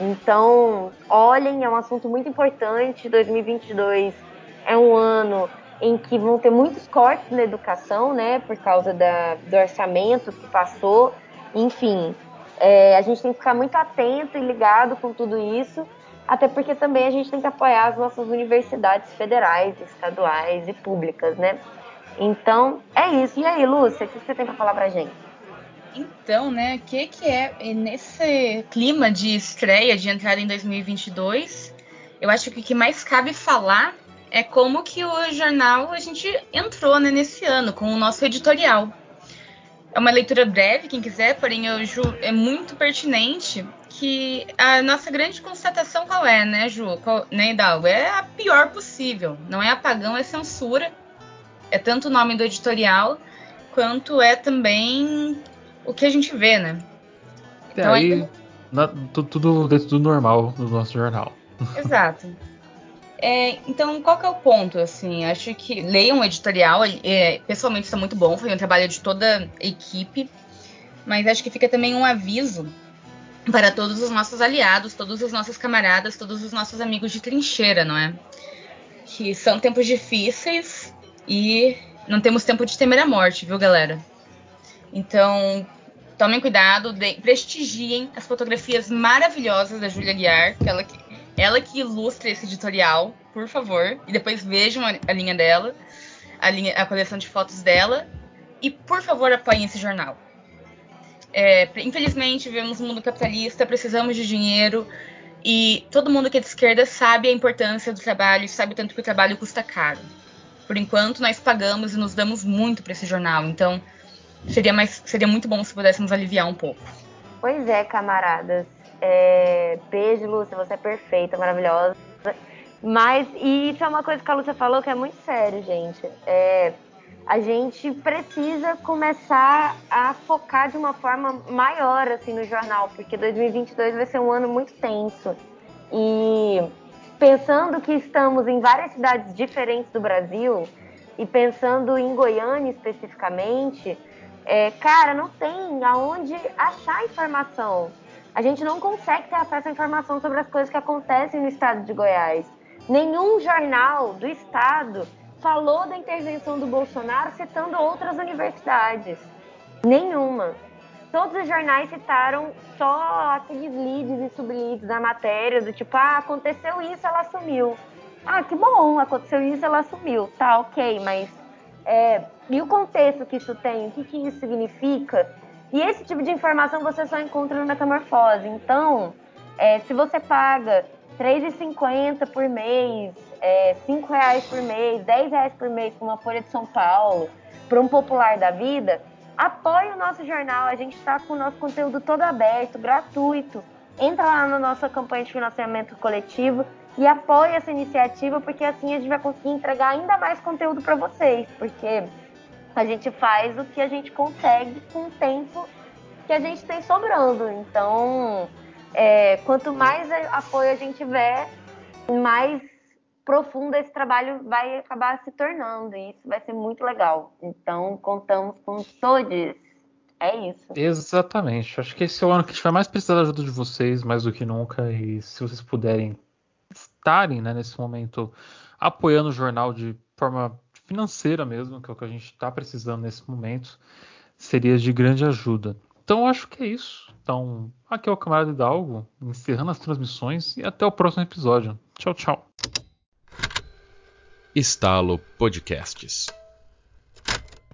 Então, olhem, é um assunto muito importante. 2022 é um ano em que vão ter muitos cortes na educação, né, por causa da, do orçamento que passou. Enfim, é, a gente tem que ficar muito atento e ligado com tudo isso, até porque também a gente tem que apoiar as nossas universidades federais, estaduais e públicas, né? Então, é isso. E aí, Lúcia, o que você tem para falar pra gente? Então, né, o que, que é nesse clima de estreia, de entrada em 2022, eu acho que o que mais cabe falar é como que o jornal a gente entrou né, nesse ano com o nosso editorial. É uma leitura breve, quem quiser, porém eu, Ju, é muito pertinente que a nossa grande constatação qual é, né, Ju? Qual, né, Hidalgo? É a pior possível. Não é apagão, é censura. É tanto o nome do editorial quanto é também o que a gente vê, né? É, então, aí, é... na, tudo dentro do normal do nosso jornal. Exato. É, então, qual que é o ponto? Assim, acho que leiam o editorial. É, pessoalmente está muito bom, foi um trabalho de toda a equipe. Mas acho que fica também um aviso para todos os nossos aliados, todos os nossos camaradas, todos os nossos amigos de trincheira, não é? Que são tempos difíceis e não temos tempo de temer a morte, viu, galera? Então, tomem cuidado, de, prestigiem as fotografias maravilhosas da Julia Guiar, ela que, ela que ilustra esse editorial, por favor, e depois vejam a, a linha dela, a, linha, a coleção de fotos dela, e por favor apoiem esse jornal. É, infelizmente, vivemos um mundo capitalista, precisamos de dinheiro, e todo mundo que é de esquerda sabe a importância do trabalho, sabe tanto que o trabalho custa caro. Por enquanto, nós pagamos e nos damos muito para esse jornal, então seria, mais, seria muito bom se pudéssemos aliviar um pouco. Pois é, camaradas. É, beijo, Lúcia, você é perfeita, maravilhosa. Mas, e isso é uma coisa que a Lúcia falou que é muito sério, gente. É, a gente precisa começar a focar de uma forma maior assim no jornal, porque 2022 vai ser um ano muito tenso. E pensando que estamos em várias cidades diferentes do Brasil e pensando em Goiânia especificamente, é, cara, não tem aonde achar informação. A gente não consegue ter acesso à informação sobre as coisas que acontecem no estado de Goiás. Nenhum jornal do estado falou da intervenção do Bolsonaro citando outras universidades. Nenhuma. Todos os jornais citaram só aqueles leads e subleads da matéria, do tipo, ah, aconteceu isso, ela sumiu. Ah, que bom, aconteceu isso, ela sumiu. Tá, ok, mas é, e o contexto que isso tem, o que, que isso significa? E esse tipo de informação você só encontra no Metamorfose. Então, é, se você paga R$3,50 por mês, é, R$ por mês, R$10 por mês para uma Folha de São Paulo, para um popular da vida, apoie o nosso jornal. A gente está com o nosso conteúdo todo aberto, gratuito. Entra lá na nossa campanha de financiamento coletivo e apoie essa iniciativa, porque assim a gente vai conseguir entregar ainda mais conteúdo para vocês, porque a gente faz o que a gente consegue com o tempo que a gente tem sobrando. Então, é, quanto mais apoio a gente tiver, mais profundo esse trabalho vai acabar se tornando. E isso vai ser muito legal. Então, contamos com todos. É isso. Exatamente. Acho que esse é o ano que a gente vai mais precisar da ajuda de vocês, mais do que nunca. E se vocês puderem estarem né, nesse momento apoiando o jornal de forma financeira mesmo, que é o que a gente está precisando nesse momento, seria de grande ajuda. Então acho que é isso. Então, aqui é o Camarada Hidalgo, encerrando as transmissões e até o próximo episódio. Tchau, tchau. Estalo Podcasts.